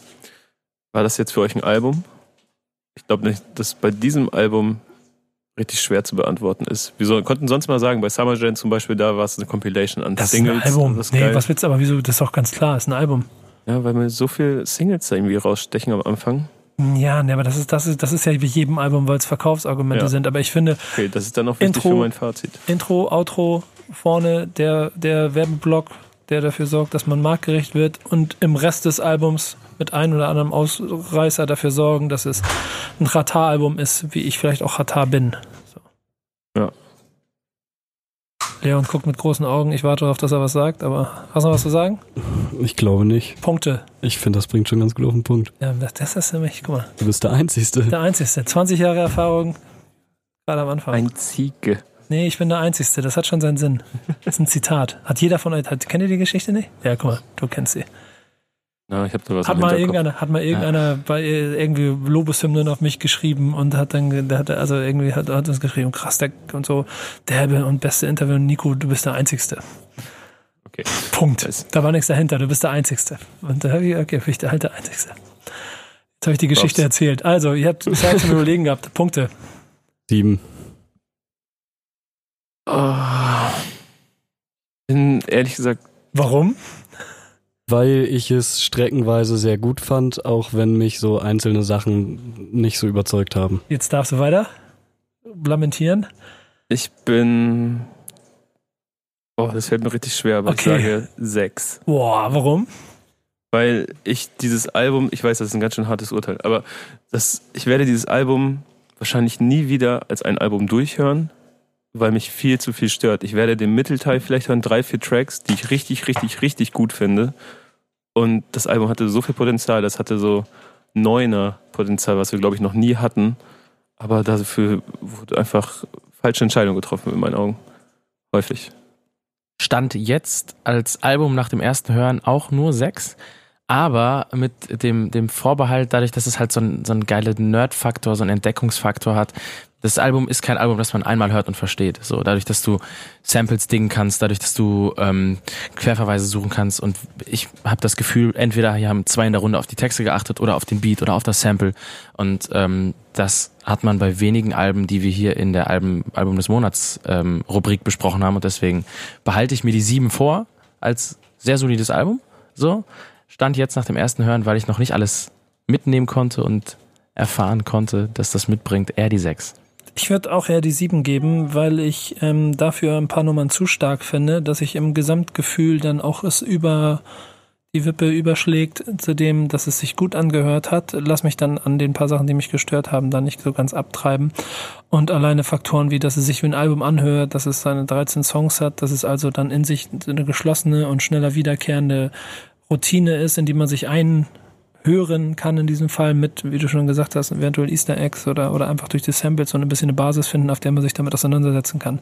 War das jetzt für euch ein Album? Ich glaube nicht, dass bei diesem Album richtig schwer zu beantworten ist. Wir so, konnten sonst mal sagen, bei Summer Jam zum Beispiel, da war es eine Compilation an Das Singles. ist ein Album. Das nee, geil. was willst du aber wieso? Das ist doch ganz klar, ist ein Album. Ja, weil mir so viele Singles da irgendwie rausstechen am Anfang. Ja, nee, aber das ist, das ist, das ist ja wie jedem Album, weil es Verkaufsargumente Ja. sind. Aber ich finde, Okay, das ist dann auch wichtig Intro. für mein Fazit. Intro, Outro, vorne der, der Werbeblock, der dafür sorgt, dass man marktgerecht wird und im Rest des Albums mit ein oder anderem Ausreißer dafür sorgen, dass es ein Ratar-Album ist, wie ich vielleicht auch Ratar bin. So. Ja. Leon guckt mit großen Augen. Ich warte darauf, dass er was sagt, aber hast du noch was zu sagen? Ich glaube nicht. Punkte. Ich finde, das bringt schon ganz gut auf den Punkt. Ja, das, das ist nämlich, guck mal, Du bist der Einzigste. der Einzigste. 20 Jahre Erfahrung, gerade am Anfang. Ein Ziege. Nee, ich bin der Einzigste. Das hat schon seinen Sinn. Das ist ein Zitat. Hat jeder von euch, hat, kennt ihr die Geschichte nicht? Ja, guck mal, du kennst sie. Na, ich habe da was Hat im mal, irgendeiner, hat mal irgendeiner bei äh, irgendwie Lobeshymnen auf mich geschrieben und hat dann, der hat also irgendwie hat, hat uns geschrieben, krass, der und so, derbe und beste Interview, Nico, du bist der Einzigste. Okay. Punkt. Weiß. Da war nichts dahinter, du bist der Einzigste. Und da habe ich, okay, bin ich der halt der Einzigste. Jetzt habe ich die Geschichte Props. erzählt. Also, ihr habt Zeit zum Überlegen gehabt. Punkte. Sieben. Oh. Bin ehrlich gesagt, Warum? Weil ich es streckenweise sehr gut fand, auch wenn mich so einzelne Sachen nicht so überzeugt haben. Jetzt darfst du weiter lamentieren. ich bin. Oh, das fällt mir richtig schwer, aber Okay. ich sage sechs. Boah, warum? Weil ich dieses Album, ich weiß, das ist ein ganz schön hartes Urteil, aber das, ich werde dieses Album wahrscheinlich nie wieder als ein Album durchhören, weil mich viel zu viel stört. Ich werde den Mittelteil vielleicht hören, drei, vier Tracks, die ich richtig, richtig, richtig gut finde. Und das Album hatte so viel Potenzial, das hatte so neuner Potenzial, was wir, glaube ich, noch nie hatten. Aber dafür wurde einfach falsche Entscheidung getroffen in meinen Augen. Häufig. Stand jetzt als Album nach dem ersten Hören auch nur sechs, aber mit dem, dem Vorbehalt, dadurch, dass es halt so einen so einen geilen Nerd-Faktor, so einen Entdeckungsfaktor hat. Das Album ist kein Album, das man einmal hört und versteht. So, dadurch, dass du Samples dingen kannst, dadurch, dass du ähm, Querverweise suchen kannst. Und ich habe das Gefühl, entweder hier haben zwei in der Runde auf die Texte geachtet oder auf den Beat oder auf das Sample. Und ähm, das hat man bei wenigen Alben, die wir hier in der Album, Album des Monats ähm, Rubrik besprochen haben. Und deswegen behalte ich mir die sieben vor als sehr solides Album. So stand jetzt nach dem ersten Hören, weil ich noch nicht alles mitnehmen konnte und erfahren konnte, dass das mitbringt, eher die sechs. Ich würde auch eher die sieben geben, weil ich ähm, dafür ein paar Nummern zu stark finde, dass ich im Gesamtgefühl dann auch es über die Wippe überschlägt zu dem, dass es sich gut angehört hat. Lass mich dann an den paar Sachen, die mich gestört haben, dann nicht so ganz abtreiben. Und alleine Faktoren wie, dass es sich wie ein Album anhört, dass es seine 13 Songs hat, dass es also dann in sich eine geschlossene und schneller wiederkehrende Routine ist, in die man sich einhören kann in diesem Fall mit, wie du schon gesagt hast, eventuell Easter Eggs oder, oder einfach durch die Samples so ein bisschen eine Basis finden, auf der man sich damit auseinandersetzen kann.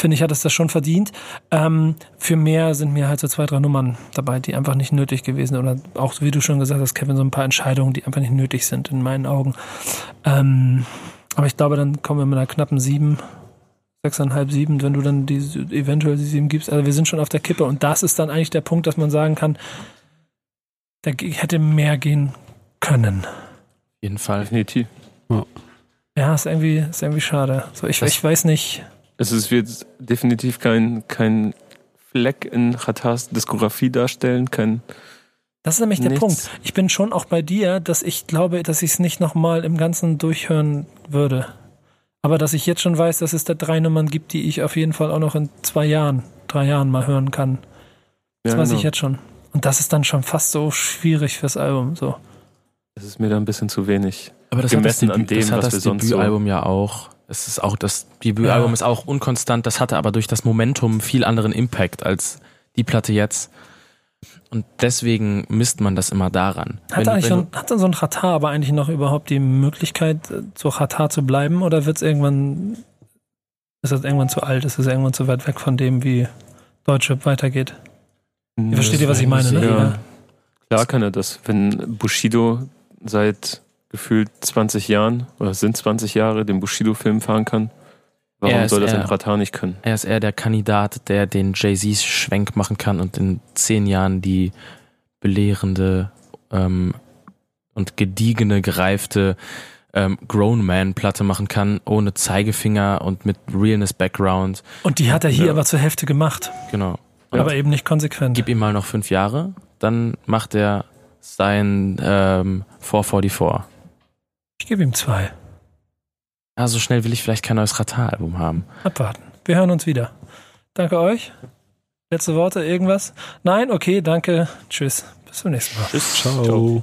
Finde ich, hat es das schon verdient. Ähm, für mehr sind mir halt so zwei, drei Nummern dabei, die einfach nicht nötig gewesen oder auch, wie du schon gesagt hast, Kevin, so ein paar Entscheidungen, die einfach nicht nötig sind in meinen Augen. Ähm, aber ich glaube, dann kommen wir mit einer knappen sieben, sechseinhalb, sieben, wenn du dann die, eventuell die sieben gibst. Also wir sind schon auf der Kippe und das ist dann eigentlich der Punkt, dass man sagen kann, da hätte mehr gehen können. Auf jeden Fall. Definitiv. Ja, ist irgendwie, ist irgendwie schade. So, ich, Das- ich weiß nicht. Es wird definitiv kein, kein Fleck in Ratars Diskografie darstellen, kein Das ist nämlich der Nichts. Punkt. Ich bin schon auch bei dir, dass ich glaube, dass ich es nicht nochmal im Ganzen durchhören würde. Aber dass ich jetzt schon weiß, dass es da drei Nummern gibt, die ich auf jeden Fall auch noch in zwei Jahren, drei Jahren mal hören kann. Das Ja, weiß ich genau. jetzt schon. Und das ist dann schon fast so schwierig fürs Album. So. Das ist mir da ein bisschen zu wenig. Aber das Gemessen hat das, an dem, das, hat was das wir sonst so- Debütalbum ja auch. Es ist auch das Debütalbum Ja. ist auch unkonstant. Das hatte aber durch das Momentum viel anderen Impact als die Platte jetzt. Und deswegen misst man das immer daran. Hat, Wenn- eigentlich wenn so, ein- hat dann so ein Ratar aber eigentlich noch überhaupt die Möglichkeit, äh, so Ratar zu bleiben? Oder wird es irgendwann, ist das irgendwann zu alt? Ist es irgendwann zu weit weg von dem, wie Deutsche weitergeht? Ihr versteht ihr, was ich meine, ne? Ja. Klar kann er das. Wenn Bushido seit gefühlt 20 Jahren oder sind 20 Jahre den Bushido-Film fahren kann, warum Er soll das ein Ratar nicht können? Er ist eher der Kandidat, der den Jay-Z-Schwenk machen kann und in zehn Jahren die belehrende ähm, und gediegene, gereifte ähm, Grown Man Platte machen kann, ohne Zeigefinger und mit Realness Background. Und die hat er hier Ja. aber zur Hälfte gemacht. Genau. Aber eben nicht konsequent. Gib ihm mal noch fünf Jahre, dann macht er sein ähm, 444. Ich gebe ihm zwei. Ja, so schnell will ich vielleicht kein neues Rata-Album haben. Abwarten. Wir hören uns wieder. Danke euch. Letzte Worte, irgendwas? Nein? Okay, danke. Tschüss. Bis zum nächsten Mal. Tschüss. Ciao.